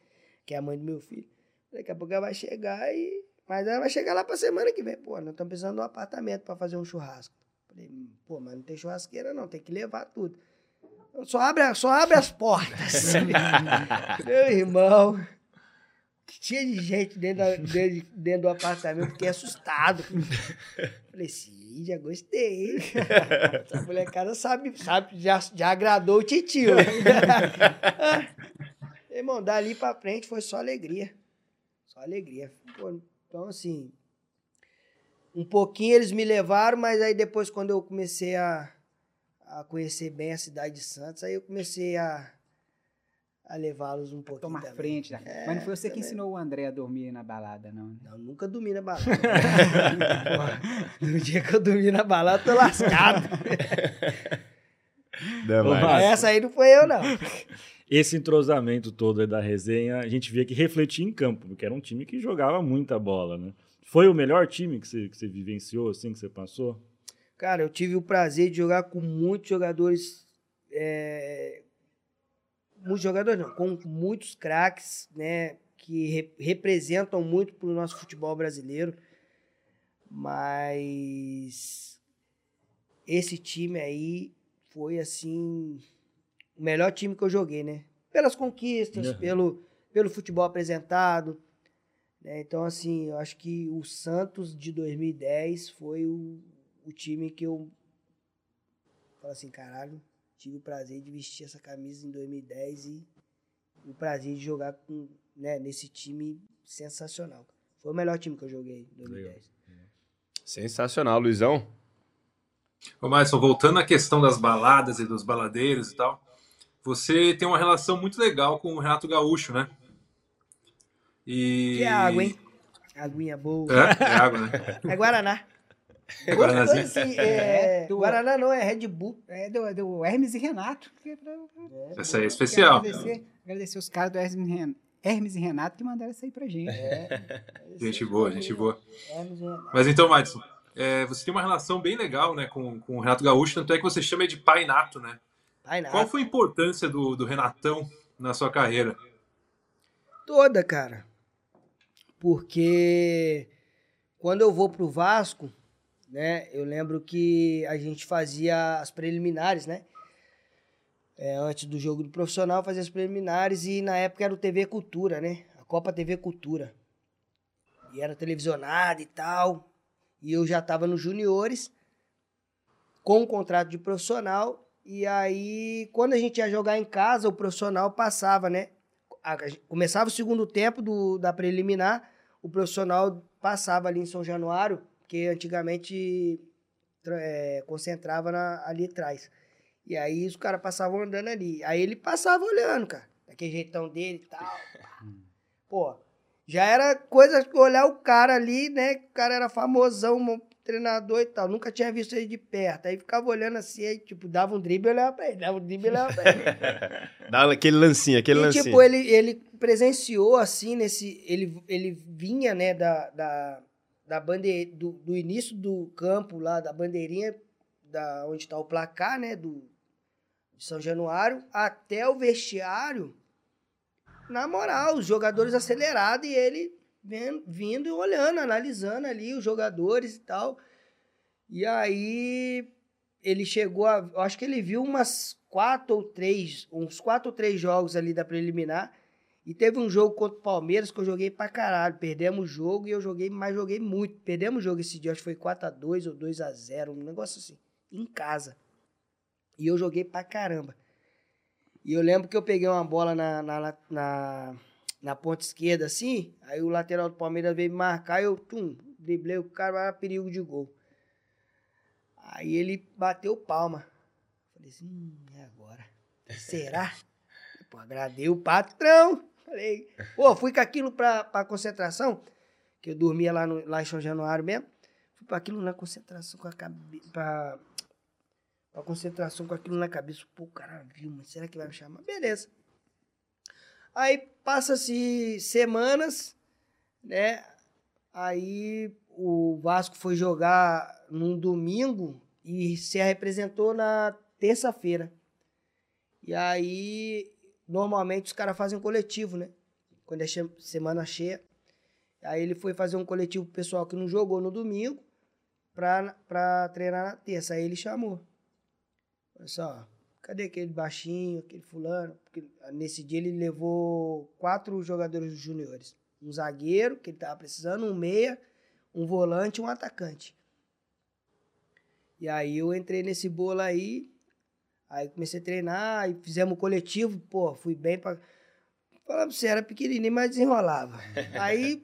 Que é a mãe do meu filho. Daqui a pouco ela vai chegar e. Mas ela vai chegar lá pra semana que vem. Pô, nós estamos precisando de um apartamento pra fazer um churrasco. Falei, pô, mas não tem churrasqueira não, tem que levar tudo. Só abre, só abre as portas. meu irmão. Tinha de gente dentro, da, dentro, dentro do apartamento, fiquei assustado. Falei, sim, já gostei. Essa molecada sabe, sabe já, já agradou o titio. Irmão, dali pra frente foi só alegria. Só alegria. Pô, então, assim, um pouquinho eles me levaram, mas aí depois, quando eu comecei a, a conhecer bem a cidade de Santos, aí eu comecei a, a levá-los um pouquinho. Tomar também. frente. Da... É, Mas não foi você que também. ensinou o André a dormir na balada, não. né? Não, nunca dormi na balada. No dia que eu dormi na balada, tô lascado. Não. Essa aí não foi eu, não. Esse entrosamento todo da resenha, a gente via que refletia em campo, porque era um time que jogava muita bola, né? Foi o melhor time que você, que você vivenciou, assim, que você passou? Cara, eu tive o prazer de jogar com muitos jogadores. é, Muitos jogadores não, com muitos craques, né? Que re- representam muito pro nosso futebol brasileiro. Mas esse time aí foi assim o melhor time que eu joguei, né? Pelas conquistas, Uhum. pelo, pelo futebol apresentado. né? Então, assim, eu acho que o Santos de 2010 foi o, o time que eu falo assim, caralho, tive o prazer de vestir essa camisa em 2010 e o prazer de jogar com, né, nesse time sensacional. Foi o melhor time que eu joguei em 2010. Sensacional, Luizão. Ô, Madison, voltando à questão das baladas e dos baladeiros e tal, você tem uma relação muito legal com o Renato Gaúcho, né? E... Que é água, hein? Aguinha boa. É, é água, né? É Guaraná. Guaranazinho. Gostoso, sim. É, É, do- Guaraná não, é Red Bull. É do, do Hermes e Renato. que é pra- Essa aí é especial. Agradecer, agradecer os caras do Hermes e e Renato que mandaram isso aí pra gente. Gente boa, gente boa. Mas então, Madison, é, você tem uma relação bem legal né, com, com o Renato Gaúcho, tanto é que você chama ele de pai nato, né? Pai nada. Qual foi a importância do, do Renatão na sua carreira? Toda, cara. Porque quando eu vou pro Vasco, né, eu lembro que a gente fazia as preliminares, né? É, antes do jogo do profissional, fazia as preliminares e na época era o TV Cultura, né? Copa TV Cultura. E era televisionada e tal. E eu já tava nos juniores, com um contrato de profissional. E aí, quando a gente ia jogar em casa, o profissional passava, né? A- a Começava o segundo tempo do, da preliminar, o profissional passava ali em São Januário, porque antigamente é, concentrava na- ali atrás. E aí os caras passavam andando ali. Aí ele passava olhando, cara. Daquele jeitão dele e tal. Pô, já era coisa de olhar o cara ali, né? O cara era famosão, um treinador e tal. Nunca tinha visto ele de perto. Aí ficava olhando assim, aí, tipo, dava um drible e olhava pra ele. Dava um drible e olhava pra ele. Aquele lancinho, aquele e, lancinho. tipo, ele, ele presenciou, assim, nesse... Ele, ele vinha, né, da, da, da bande, do, do início do campo lá, da bandeirinha, da, onde tá o placar, né, do, de São Januário, até o vestiário, na moral, os jogadores acelerados e ele vendo, vindo e olhando, analisando ali os jogadores e tal. E aí ele chegou a. Acho que ele viu umas quatro ou três, uns quatro ou três jogos ali da preliminar. E teve um jogo contra o Palmeiras que eu joguei pra caralho. Perdemos o jogo e eu joguei, mas joguei muito. Perdemos o jogo esse dia, acho que foi 4x2 ou 2x0, um negócio assim. Em casa. E eu joguei pra caramba. E eu lembro que eu peguei uma bola na, na, na, na ponta esquerda, assim. Aí o lateral do Palmeiras veio me marcar e eu, tum, driblei o cara, era perigo de gol. Aí ele bateu palma. Falei assim, hum, é agora. Será? Pô, agradei o patrão. Falei, pô, fui com aquilo pra, pra concentração, que eu dormia lá, no, lá em São Januário mesmo. Fui pra aquilo na concentração com a cabeça. Pra, pra concentração com aquilo na cabeça. Pô, o cara viu, mas será que vai me chamar? Beleza. Aí passa-se semanas, né? Aí o Vasco foi jogar num domingo e se representou na terça-feira. E aí, normalmente os caras fazem coletivo, né? Quando é semana cheia. Aí ele foi fazer um coletivo pro pessoal que não jogou no domingo pra, pra treinar na terça. Aí ele chamou. Olha só, cadê aquele baixinho, aquele fulano? Porque nesse dia ele levou quatro jogadores juniores. Um zagueiro, que ele tava precisando, um meia, um volante e um atacante. E aí eu entrei nesse bolo aí, aí comecei a treinar, aí fizemos um coletivo, pô, fui bem pra... Falava pra você, era pequenininho, mas desenrolava. aí,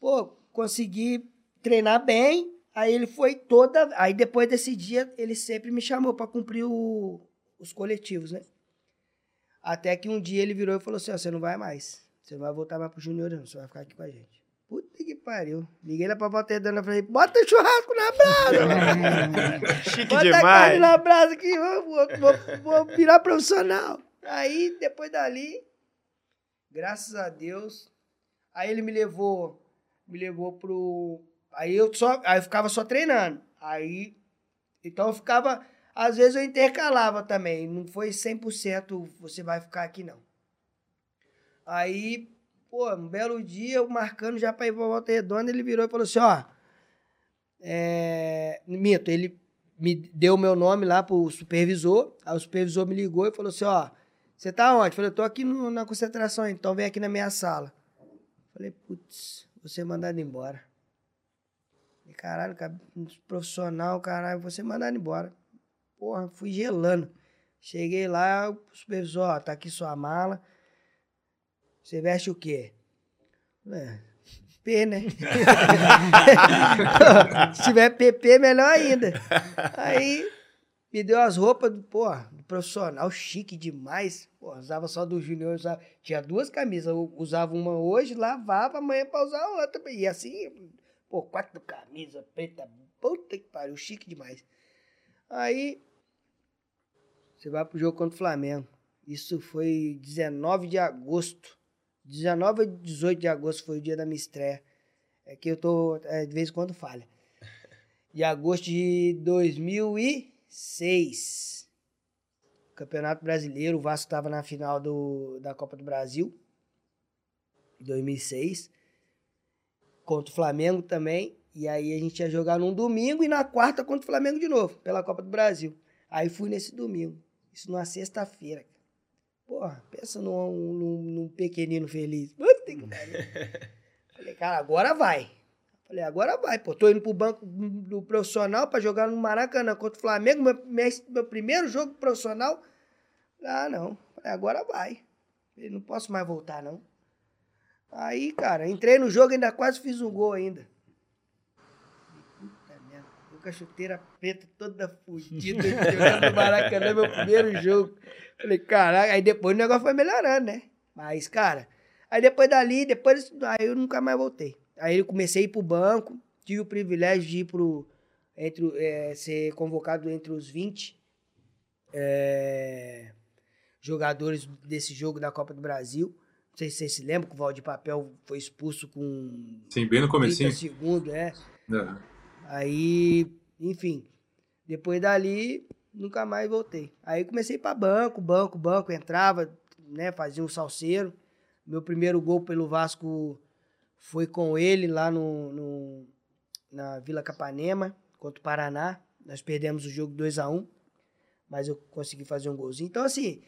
pô, consegui treinar bem, aí ele foi toda... Aí depois desse dia, ele sempre me chamou pra cumprir o- os coletivos, né? Até que um dia ele virou e falou assim, ó, você não vai mais. Você não vai voltar mais pro Júnior, não. Você vai ficar aqui com a gente. Puta que pariu. Liguei lá pra Valterdana e falei, bota churrasco na brasa. Chique bota a carne demais. na brasa que vou, vou- vou virar profissional. Aí, depois dali, graças a Deus, aí ele me levou, me levou pro... Aí eu só, aí eu ficava só treinando. Aí, então eu ficava... Às vezes eu intercalava também. Não foi 100% você vai ficar aqui, não. Aí, pô, um belo dia, eu marcando já pra ir pra Volta Redonda, ele virou e falou assim, ó... É... Mito, ele me deu meu nome lá pro supervisor, aí o supervisor me ligou e falou assim, ó... Você tá onde? Eu falei, eu tô aqui no- na concentração, então vem aqui na minha sala. Falei, putz, vou ser mandado embora. Falei, caralho, cara, profissional, caralho, vou ser mandado embora. Porra, fui gelando. Cheguei lá, o supervisor, ó, tá aqui sua mala. Você veste o quê? É, P, né? Se tiver PP, melhor ainda. Aí me deu as roupas do, porra, do profissional, chique demais. Porra, usava só do Júnior, usava- tinha duas camisas. Usava uma hoje, lavava, amanhã pra usar outra. E assim, pô, quatro camisas, preta, puta que pariu, chique demais. Aí você vai pro jogo contra o Flamengo. Isso foi 19 de agosto. 19 a 18 de agosto foi o dia da minha estreia. É que eu tô, é, de vez em quando falha. De agosto de 2006. Campeonato Brasileiro, o Vasco estava na final do, da Copa do Brasil. Em 2006. Contra o Flamengo também. E aí a gente ia jogar num domingo e na quarta contra o Flamengo de novo, pela Copa do Brasil. Aí fui nesse domingo. Isso numa sexta-feira. Porra, pensa num, num, num pequenino feliz. Puta que pariu. Falei, cara, agora vai. Falei, agora vai, pô. Tô indo pro banco do profissional pra jogar no Maracanã contra o Flamengo, meu, meu, meu primeiro jogo profissional. Ah, não. Falei, agora vai. Falei, não posso mais voltar, não. Aí, cara, entrei no jogo e ainda quase fiz um gol ainda. Com a chuteira preta toda fudida, jogando no Maracanã, meu primeiro jogo. Falei, caraca, aí depois o negócio foi melhorando, né? Mas, cara, aí depois dali, depois, aí eu nunca mais voltei. Aí eu comecei a ir pro banco, tive o privilégio de ir pro, entre, é, ser convocado entre os 20 é, jogadores desse jogo da Copa do Brasil. Não sei se vocês se lembram que o Valdir Papel foi expulso com Sim, bem no 30 comecinho. segundos, né? É. Aí, enfim, depois dali, nunca mais voltei. Aí comecei para banco, banco, banco, entrava, né, fazia um salseiro. Meu primeiro gol pelo Vasco foi com ele lá no, no- na Vila Capanema, contra o Paraná. Nós perdemos o jogo 2 a 1 mas eu consegui fazer um golzinho. Então, assim,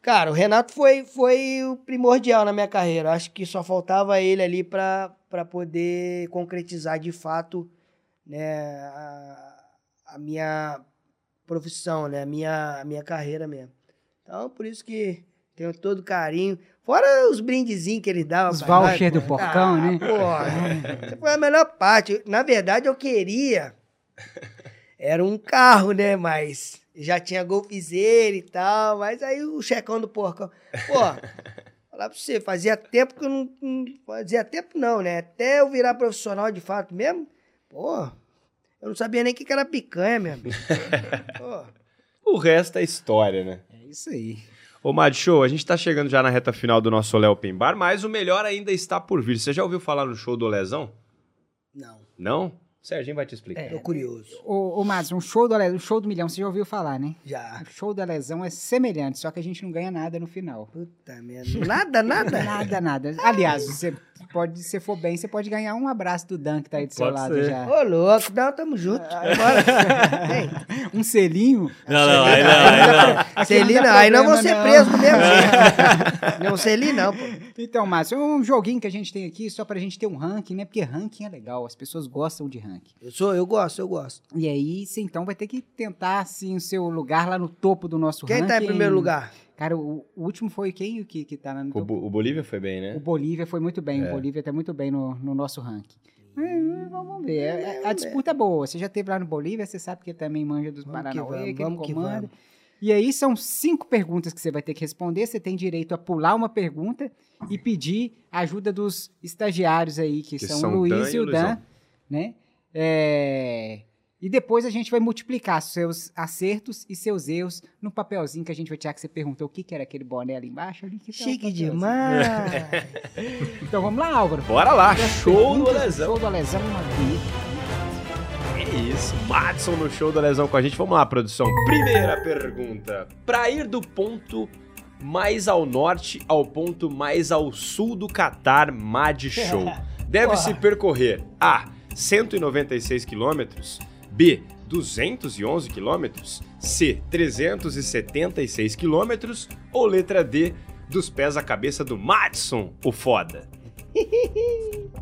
cara, o Renato foi, foi o primordial na minha carreira. Acho que só faltava ele ali para poder concretizar de fato né, a, a minha profissão, né, a minha, a minha carreira mesmo. Então, por isso que tenho todo carinho. Fora os brindezinhos que ele dava. Os pra nós, voucher do porcão, Ah, né? Porra, foi a melhor parte. Na verdade, eu queria. Era um carro, né? Mas já tinha golfizeiro e tal. Mas aí o checão do porcão. Pô, falar pra você, fazia tempo que eu não. não- Fazia tempo não, né? Até eu virar profissional de fato mesmo. Pô, eu não sabia nem o que era picanha mesmo. Pô. O resto é história, né? É isso aí. Ô, Mad Show, a gente tá chegando já na reta final do nosso Olé Open Bar, mas o melhor ainda está por vir. Você já ouviu falar no show do Olezão? Não, Não? Serginho vai te explicar. tô curioso. Ô, ô Márcio, um show do, um show do milhão, você já ouviu falar, né? Já. O show da lesão é semelhante, só que a gente não ganha nada no final. Puta merda. Nada, nada. Nada, nada. Aliás, você pode, se for bem, você pode ganhar um abraço do Dan que tá aí do seu Pode lado ser. já. Ô, louco, não, tamo junto. Bora. Vem. Um selinho. Não, não, aí não, aí não. Celina, aí não vou ser preso mesmo jeito. Não, Celina não, pô. Então, Márcio, é um joguinho que a gente tem aqui só pra gente ter um ranking, né? Porque ranking é legal, as pessoas gostam de ranking. Eu sou, eu gosto, eu gosto. E aí, você então vai ter que tentar, assim, o seu lugar lá no topo do nosso Quem ranking. tá em primeiro lugar? Cara, o, o último foi quem que, que tá lá no O, o Bolívia foi bem, O né? Bolívia foi muito bem, É. o Bolívia tá muito bem no, no nosso ranking. Hum, vamos ver. É- é- a disputa é boa. Você já teve lá no Bolívia, você sabe que ele também manja dos Vamos que Paranauê, vamos, que, ele que comanda. vamos. E aí são cinco perguntas que você vai ter que responder. Você tem direito a pular uma pergunta e pedir a ajuda dos estagiários aí, que, Que são, são o o Dan Luiz e o o Dan, né? É, E depois a gente vai multiplicar seus acertos e seus erros no papelzinho que a gente vai tirar que você perguntou o que, que era aquele boné ali embaixo. Ali, Chique papelzinho. demais. Então vamos lá, Álvaro. Bora lá, show do Olezão. Show do Alesão aqui. É isso, Madison no show do Lesão com a gente. Vamos lá, produção. Primeira pergunta. Pra ir do ponto mais ao norte ao ponto mais ao sul do Catar, Mad Show, deve-se percorrer A. 196 quilômetros, B. 211 quilômetros, C. 376 quilômetros ou letra D. Dos pés à cabeça do Madison, o foda.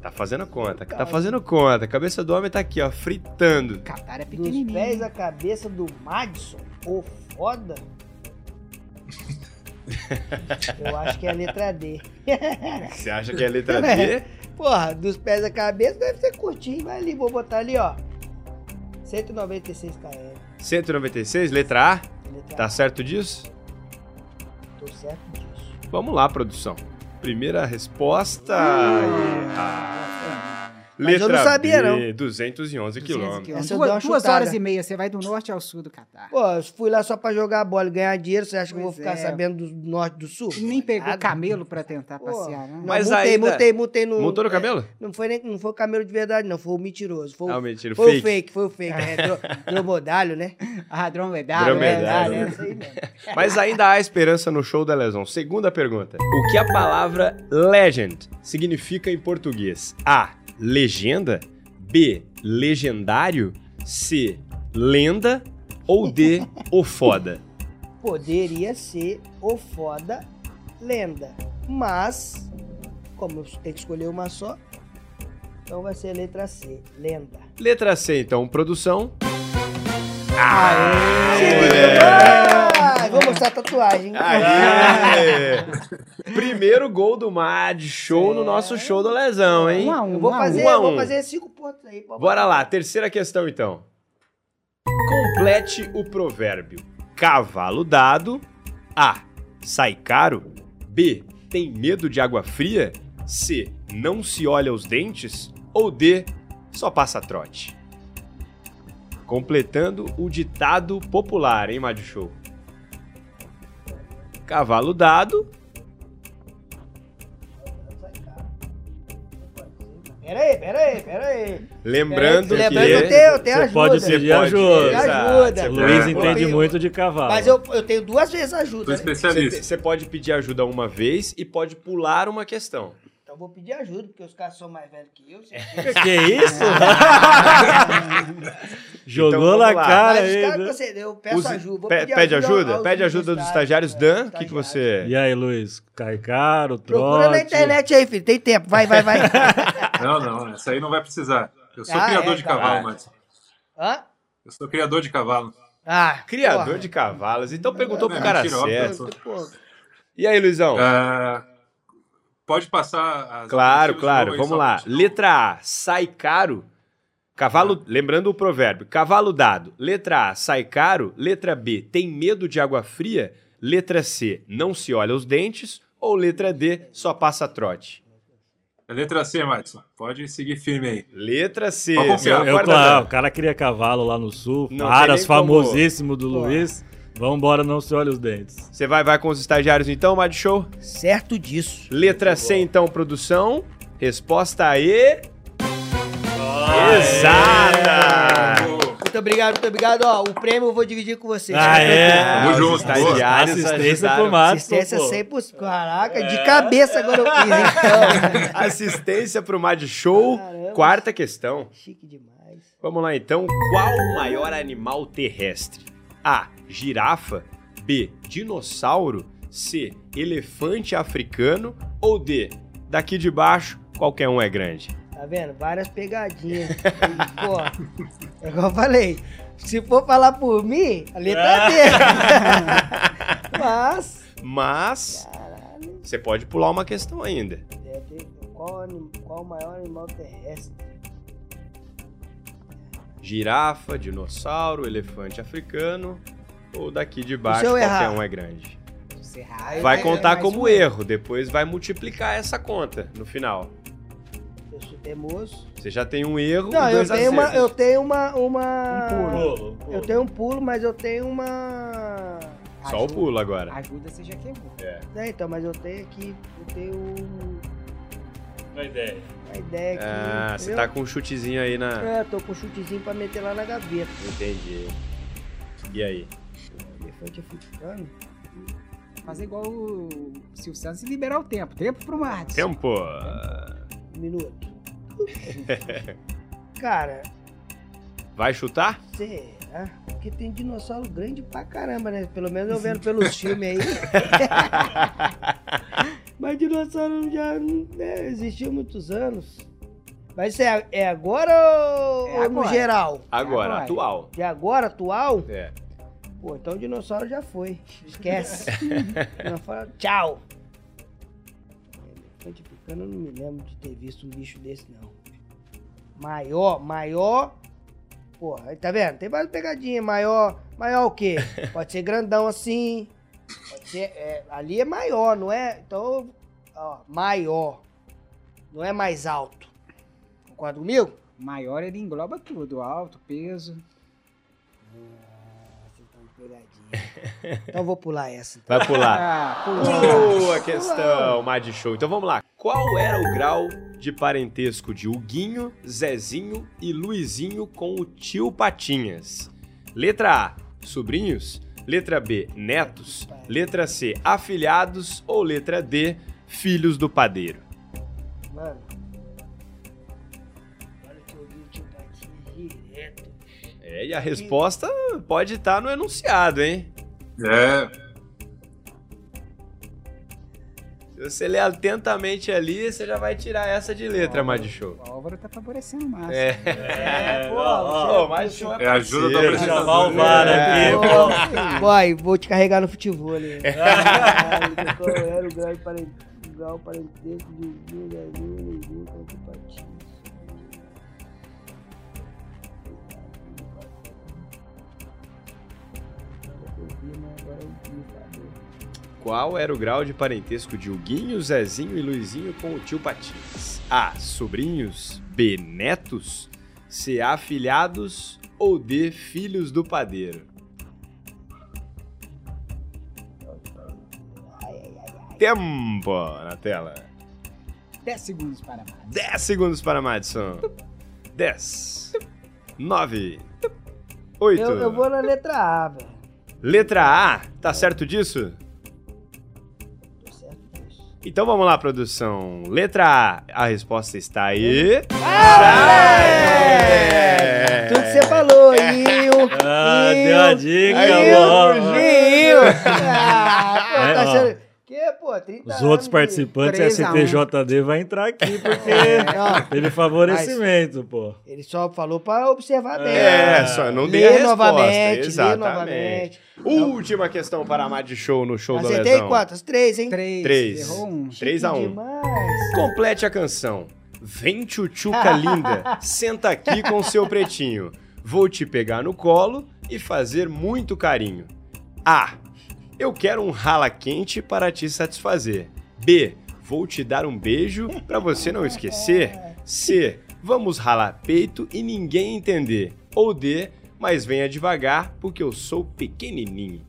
Tá fazendo conta, tá fazendo conta. A cabeça do homem tá aqui, ó, fritando. Catar é Dos pequenininho. pés à cabeça do Madison, o foda. Eu acho que é a letra D. Você acha que é a letra D? Porra, dos pés à cabeça deve ser curtinho. Vai ali, vou botar ali, ó. 196 km. 196, letra A. Letra Tá A. certo disso? Tô certo disso. Vamos lá, produção. Primeira resposta. Ah. Mas eu Letra não sabia, B, 211 quilômetros. Essa eu Duas, duas horas e meia, você vai do norte ao sul do Catar. Pô, eu fui lá só pra jogar bola e ganhar dinheiro. Você acha que eu vou Pois ficar é. sabendo do norte e do sul? Nem pegou Nada. camelo pra tentar Pô, passear, né? Não, Mas mutei, ainda- mutei, mutei no. Montou no cabelo? Não foi, nem, não foi o camelo de verdade, não. Foi o mentiroso. Foi, Ah, o- o mentira, foi fake. o fake, foi o fake. É, dro- dromodalho, né? Ah, dromedário. Dromedário. é, É, né? isso aí mesmo. Mas ainda há esperança no show da lesão. Segunda pergunta. O que a palavra legend significa em português? A. Legenda. B. Legendário. C. Lenda. ou D, o foda? Poderia ser o foda lenda. Mas, como eu tenho que escolher uma só, então vai ser letra C, lenda. Letra C, então, produção. Ah, vou mostrar a tatuagem. Aê! Primeiro gol do Mad, show no nosso show do Lesão, hein? Um a um, Eu vou um a um. fazer, um a eu vou um. fazer cinco pontos aí. Bora lá, terceira questão então. Complete o provérbio. Cavalo dado. A. Sai caro. B. Tem medo de água fria. C. Não se olha os dentes. Ou D. Só passa trote. Completando o ditado popular, hein, Mad Show? Cavalo dado. Pera aí, pera aí, pera aí. Lembrando Pera aí, que. lembrando que eu tenho, eu tenho Você ajuda. pode Você pedir pode- ajuda. Exato, ajuda. você O Luiz pode- entende Eu- muito de cavalo. Mas eu, eu tenho duas vezes ajuda. Sou né? Você, especialista. você pode pedir ajuda uma vez e pode pular uma questão. Então eu vou pedir ajuda, porque os caras são mais velhos que eu. você- Que isso? Jogou Então, vamos na lá. cara Mas aí. caras, né? você, eu peço Use- ajuda. Vou pe- pedir pede ajuda? aos Pede ajuda dos estagiários. Dan, o que, que você. E aí, Luiz? Cai caro, trote? Procura na internet aí, filho. Tem tempo. Vai, vai, vai. Não, não, essa aí não vai precisar. Eu sou Ah, criador é, de tá. cavalo, Ah. Madison. Hã? Eu sou criador de cavalo. Ah, Criador porra. de cavalos. Então perguntou pro É, cara mentira, certo. Pô, E aí, Luizão? Ah, pode passar as Claro, claro. Vamos só lá. Letra A, sai caro. Cavalo, lembrando o provérbio, cavalo dado. Letra A, sai caro. Letra B, tem medo de água fria. Letra C, não se olha os dentes. Ou letra D, só passa trote. É Letra C, Madison. Pode seguir firme aí. Letra C. Eu, concorda, claro, o cara cria cavalo lá no sul. Não Aras, famosíssimo do Pô. Luiz. Vambora, não se olha os dentes. Você vai, vai com os estagiários então, Mad Show? certo disso. Letra C, então, produção. Resposta aí. Exata! Muito obrigado, muito obrigado. Ó, o prêmio eu vou dividir com vocês. Ah, é? Tamo junto, estagiários Assistência pro Matos. Assistência pô. 100%. Caraca, de cabeça agora eu fiz, então. Assistência pro Mad Show. Caramba. Quarta questão. Chique demais. Vamos lá então. Qual o maior animal terrestre? A. Girafa. B. Dinossauro. C. Elefante africano. Ou D. Daqui de baixo, qualquer um é grande. Tá vendo? Várias pegadinhas. Pô, é igual eu falei. Se for falar por mim, a letra é dele. Mas, Mas caralho, você pode pular uma questão ainda. deve ter- qual, qual o maior animal terrestre? Girafa, dinossauro, elefante africano. Ou daqui de baixo, eu qualquer errar? um é grande. Se errar, Vai é contar como um erro, depois vai multiplicar essa conta no final. Eu sou teimoso. Você já tem um erro. Não, eu tenho, uma, eu tenho uma. uma... Pulo, pulo. Eu tenho um pulo, mas eu tenho uma. Só o pulo agora. Ajuda você já queimou. É, então, mas eu tenho aqui. Eu tenho Uma ideia. Ideia aqui. Ah, você tá com um chutezinho aí na. É, tô com um chutezinho pra meter lá na gaveta. Entendi. E aí? Elefante africano. Fazer igual o Silvio Santos e liberar o tempo. Tempo pro Matos. Tempo! Um minuto. Cara, Vai chutar? será? Porque tem dinossauro grande pra caramba, né? Pelo menos eu vendo pelos filmes aí. Mas dinossauro já né, existiu há muitos anos. Mas isso é, é agora ou, É ou no agora. geral? Agora, Agora. atual. De agora, atual? É. Pô, então o dinossauro já foi. Esquece. tchau. Elefante africano, eu não me lembro de ter visto um bicho desse, não. Maior, maior. Pô, aí tá vendo? Tem várias pegadinhas. Maior, maior o quê? Pode ser grandão assim. Pode ser. é, ali é maior, não é? Então, ó, maior. Não é mais alto. Concorda comigo? Maior ele engloba tudo. Alto, peso. Estão pegadinha. Então eu vou pular essa. Vai pular. Ah. Boa questão, Mad Show. Então vamos lá. Qual era o grau de parentesco de Huguinho, Zezinho e Luizinho com o tio Patinhas? Letra A, sobrinhos. Letra B, netos. Letra C, afilhados. Ou letra D, filhos do padeiro? Mano. Olha que eu vi o tio Patinho direto. É, e a resposta pode estar no enunciado, hein? É, você ler atentamente ali, você já vai tirar essa de letra, Mad Show. O Álvaro tá favorecendo mais. É. É, pô, ó, Mad Show é é ajuda. Deixa apresentador. chamar o VAR É. aqui, pô. Boy, vou te carregar no futebol ali. Era o parentesco de Galinha, Leivinho, Conto Patins? Qual era o grau de parentesco de Huguinho, Zezinho e Luizinho com o tio Patins? A. Sobrinhos. B. Netos. C. Afilhados. Ou D. Filhos do padeiro? Tempo na tela. 10 segundos para mais. 10 segundos para Madison. 10. 9. 8. Eu, eu vou na letra A, velho. Letra A. Tá certo disso? Então vamos lá, produção. Letra A. A resposta está aí. É! Tudo que você falou, Inho. Ah, deu a dica, mano. Inho. Ah, pô, É, tá ó. achando... Pô, 30 Os outros de- participantes, 3 a 1. STJD vai entrar aqui porque Não, teve favorecimento, pô. ele só falou pra observar bem. É, só não dei a Ler resposta. novamente, Exatamente. novamente. Última questão para a Mad Show no show do Acertei Lesão. quantas? Três, hein? 3. Três. Errou um. 3 a 1 Demais. Complete a canção. Vem tchutchuca linda, senta aqui com seu pretinho. Vou te pegar no colo e fazer muito carinho. A. Eu quero um rala quente para te satisfazer. B. Vou te dar um beijo para você não esquecer. C. Vamos ralar peito e ninguém entender. Ou D. Mas venha devagar porque eu sou pequenininho.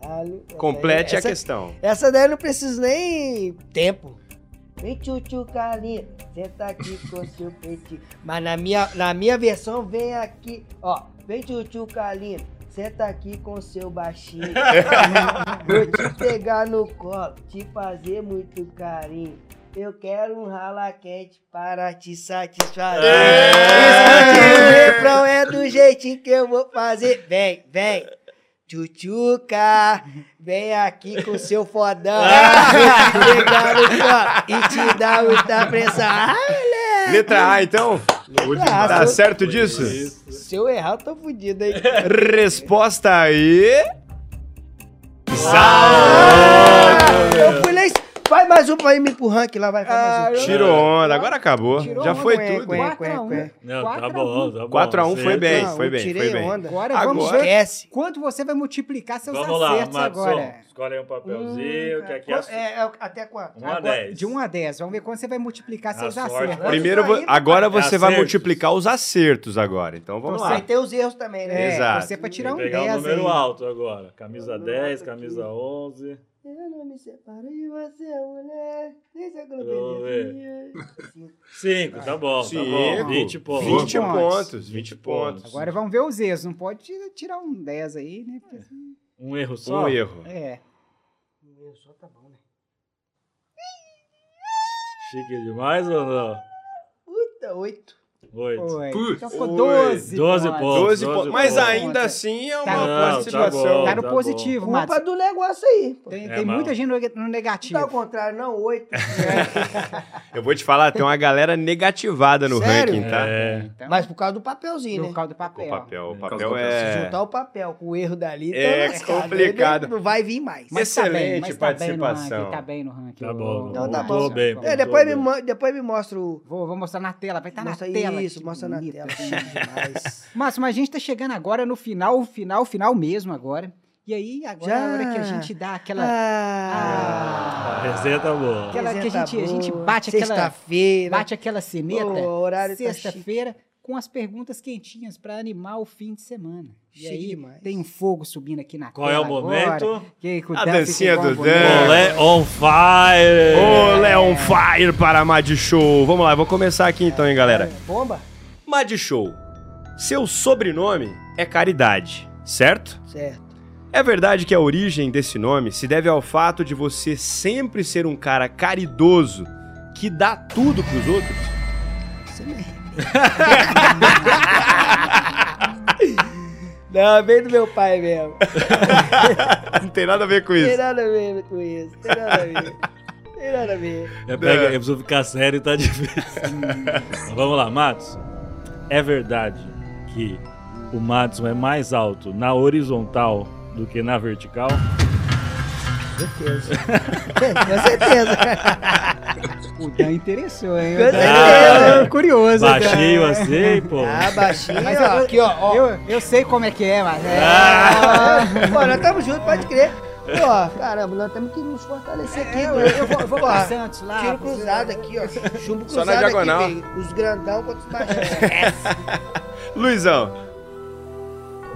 Caralho. Complete essa, a questão. Essa daí eu não preciso nem tempo. Vem tchutchu carinha, senta aqui com seu peitinho. Mas na minha, na minha versão vem aqui, ó. Vem tchutchu carinha, senta aqui com seu baixinho. Vou te pegar no colo, te fazer muito carinho. Eu quero um rala quente para te satisfazer. Refrão, é do jeitinho que eu vou fazer. Vem, vem. Tchutchuca, vem aqui com seu fodão. Vou te pegar no colo e te dar muita pressão. Ah, moleque. Letra A, então? Ah, Tá se, certo disso? eu, se eu errar, eu tô fudido aí. Resposta aí. Ah, lá. Vai mais um pra ir me pro ranking lá, vai, vai mais um. Tirou onda, agora acabou. Tirou Já onda, foi tudo. cué. 4 a 1. Não, Quatro tá a bom, um. tá bom. 4 a 1 foi bem, Não, foi bem, tirei foi bem. onda. Agora, Agora- vamos ver Esquece. quanto você vai multiplicar seus Vamos lá, acertos Madison. agora. Escolhe aí um papelzinho, que aqui é, É, é, até quanto? 1 a Agora, 10. De 1 a 10. Vamos ver quanto você vai multiplicar seus sorte. acertos. Primeiro, agora você vai multiplicar os acertos agora. Então vamos Aí lá. tem os erros também, né? É, Exato. você pra tirar um que pegar 10 um número alto agora. Camisa Número 10, alto aqui. camisa 11. Eu não me separo de você, mulher. Nem aquela Vamos belezinha. 5, tá bom, tá Cinco. bom. 20 pontos. 20 pontos. pontos, 20 pontos. Agora vamos ver os erros. Não pode tira- tirar um 10 aí, né? Porque assim, Um erro só? Um erro. É. Meu, só tá bom, né? Chique demais ou não? Puta, oito. 8. Foi. Putz. Então ficou Oi. 12. 12 pontos. pontos. 12 pontos. Mas ainda assim é uma Tá- Não, tá. Tá no Tá positivo, Culpa Matos. do negócio aí. pô. Tem, É, tem muita gente no, no Não tá ao negativo. contrário, não, oito. Eu vou te falar, tem uma galera negativada no Sério? ranking, tá? É. Então, Mas por causa do papelzinho, né? caldo do O papel. papel, o Por causa papel do papel. Se é... juntar o papel com o erro dali, É tá lascado. complicado. Não vai vir mais. Mas- tá Excelente tá bem no participação. tá bem no ranking. Tá bom. Então tá bom. Bem. É, depois, me, depois me mostra o... Vou, vou mostrar na tela, vai estar na tela. Isso, mostra na bonito. tela. chique demais. Márcio, mas a gente tá chegando agora no final, final, final mesmo agora. E aí, agora é a hora que a Já. gente dá aquela... Ah, A resenha tá boa. Aquela que a tá gente- a gente boa. bate aquela- Sexta-feira. Bate aquela ceneta, o horário tá sexta-feira, com as perguntas quentinhas pra animar o fim de semana. E Chique aí, demais. tem um fogo subindo aqui na Qual é o agora, momento? que o A Dan dancinha do Dan. Olé on fire! Ô, Leon Fire para Mad Show. Vamos lá, vou começar aqui então, hein, galera. Bomba? Mad Show. Seu sobrenome é Caridade, certo? Certo. É verdade que a origem desse nome se deve ao fato de você sempre ser um cara caridoso que dá tudo pros outros? Você me. Não, vem do meu pai mesmo. Não tem nada a ver com Não tem isso. nada a ver com isso. Não tem nada a ver. Não tem nada a ver. É, pega, eu preciso ficar sério e tá difícil. Mas vamos lá, Matos. É verdade que o Matson é mais alto na horizontal do que na vertical? certeza. Com certeza. O Dan interessou, hein? Dan é curioso. Baixinho Dan. assim, pô. Ah, baixinho. Mas ó, aqui, ó. ó. Eu, eu sei como é que é, mas. É. Ah, Pô, nós estamos juntos, pode crer. Pô, caramba, nós temos que nos fortalecer aqui. É, eu, pô. eu vou, eu vou pra Santos lá. Tiro cruzado aqui, ó. Chumbo Só cruzado na diagonal. aqui. Os grandão contra os baixinhos. Luizão,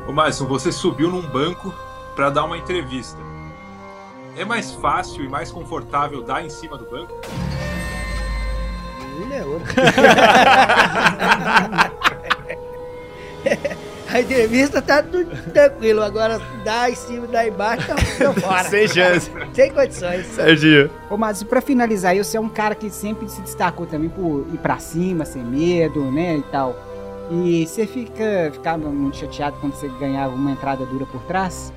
Ô, Madison, você subiu num banco pra dar uma entrevista. É mais fácil e mais confortável dar em cima do banco? Um é outro. A entrevista tá tudo tranquilo, agora dá em cima, dá embaixo, tá fora. sem chance. Sem condições. Serginho. Ô, mas pra finalizar, você é um cara que sempre se destacou também por ir pra cima, sem medo, né, e tal. E você fica, ficava muito chateado quando você ganhava uma entrada dura por trás?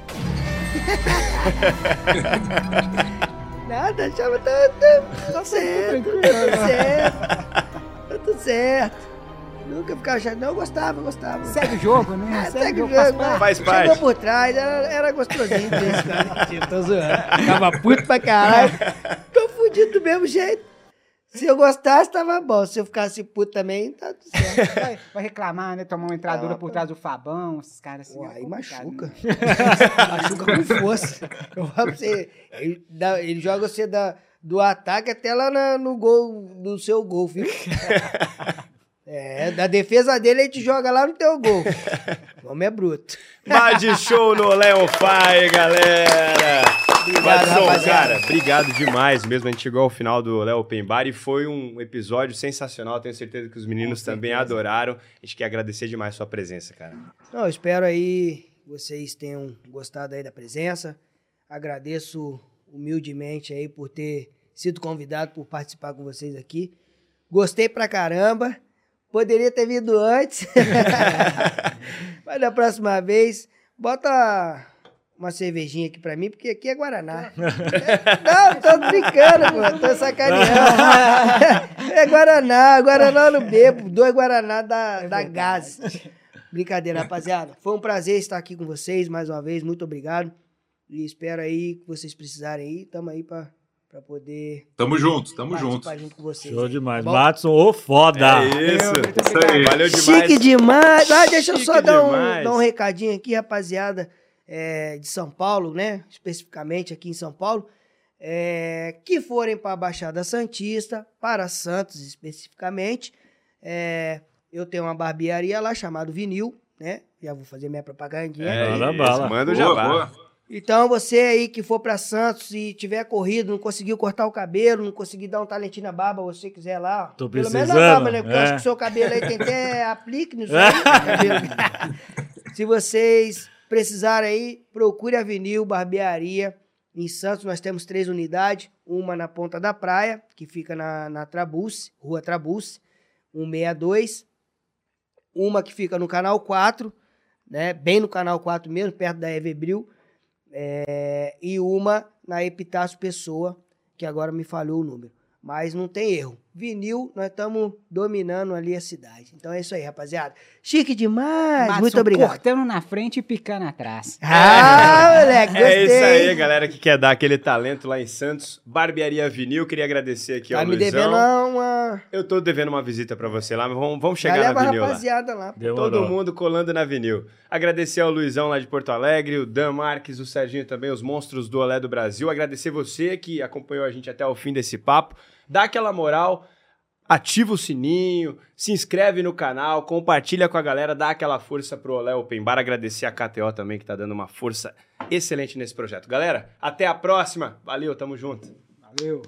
Nada, chama, tá, tá, tá certo, tá tudo certo. Tá tudo certo. Nunca ficava chateado. Não, eu gostava, eu gostava. Segue o jogo, né? Ah, segue o faz jogo, parte. Faz Chegou parte. por trás, era, era gostosinho desse cara. Mentira, tô zoando. Ficava puto pra caralho. Tô fudido do mesmo jeito. Se eu gostasse, tava bom. Se eu ficasse puto também, tá tudo certo. Vai, vai reclamar, né? Tomar uma entrada dura Ah, por pô. trás do Fabão, esses caras assim. Pô, é machuca. né? machuca com força. Eu falo pra você, ele, dá- ele joga você da, do ataque até lá na- no gol, no seu gol, viu? É, da defesa dele, a gente joga lá no teu gol. O homem é bruto. Mad Show no Leon Fire, galera! Obrigado, rapaziada. cara, obrigado demais mesmo. A gente chegou ao final do Léo Open Bar e foi um episódio sensacional. Tenho certeza que os meninos também adoraram. A gente quer agradecer demais a sua presença, cara. Não, eu espero aí que vocês tenham gostado aí da presença. Agradeço humildemente aí por ter sido convidado por participar com vocês aqui. Gostei pra caramba. Poderia ter vindo antes. Mas da próxima vez, bota uma cervejinha aqui pra mim, porque aqui é Guaraná. Não, tô brincando, pô. Tô sacaneando. É Guaraná. Guaraná eu não bebo. Dois Guaraná dá, dá gás. Brincadeira, rapaziada. Foi um prazer estar aqui com vocês mais uma vez. Muito obrigado. E espero aí que vocês precisarem aí. Tamo aí pra, pra poder Tamo junto, tamo junto. junto com vocês. Show aí, demais. tá bom? Matson, ô foda! É isso. Isso aí. Valeu demais. Chique demais. Ah, deixa eu só Chique dar um, dar um recadinho aqui, rapaziada, é, de São Paulo, né? Especificamente aqui em São Paulo. é, que forem para a Baixada Santista, para Santos especificamente. É, eu tenho uma barbearia lá chamada Vinil, né? Já vou fazer minha propagandinha. É Manda bala. Manda o jabá. Então, você aí que for pra Santos e tiver corrido, não conseguiu cortar o cabelo, não conseguiu dar um talentinho na barba, você quiser lá. Tô Pelo menos precisando, na barba, né? Porque eu é. acho que o seu cabelo aí tem até aplique no seu cabelo. Se vocês precisarem aí, procure a Vinil Barbearia. Em Santos nós temos três unidades. Uma na ponta da praia, que fica na, na Trabuce, Rua Trabuce, 162. Uma que fica no Canal 4, né? Bem no Canal 4 mesmo, perto da Everbril. É, e uma na Epitácio Pessoa, que agora me falhou o número. Mas não tem erro. Vinil, nós estamos dominando ali a cidade. Então é isso aí, rapaziada. Chique demais. Muito obrigado. Cortando na frente e picando atrás. Ah, moleque, gostei. É isso aí, galera que quer dar aquele talento lá em Santos. Barbearia Vinil, queria agradecer aqui Tá ao me Luizão. devendo uma... uma... Eu tô devendo uma visita pra você lá, mas vamos, vamos Já chegar leva na a Vinil lá. rapaziada lá. Demorou. Todo mundo colando na vinil. Agradecer ao Luizão lá de Porto Alegre, o Dan Marques, o Serginho também, os monstros do Olé do Brasil. Agradecer você que acompanhou a gente até o fim desse papo. Dá aquela moral, ativa o sininho, se inscreve no canal, compartilha com a galera, dá aquela força pro Olé Open Bar. Agradecer a KTO também que tá dando uma força excelente nesse projeto. Galera, até a próxima. Valeu, tamo junto. Valeu.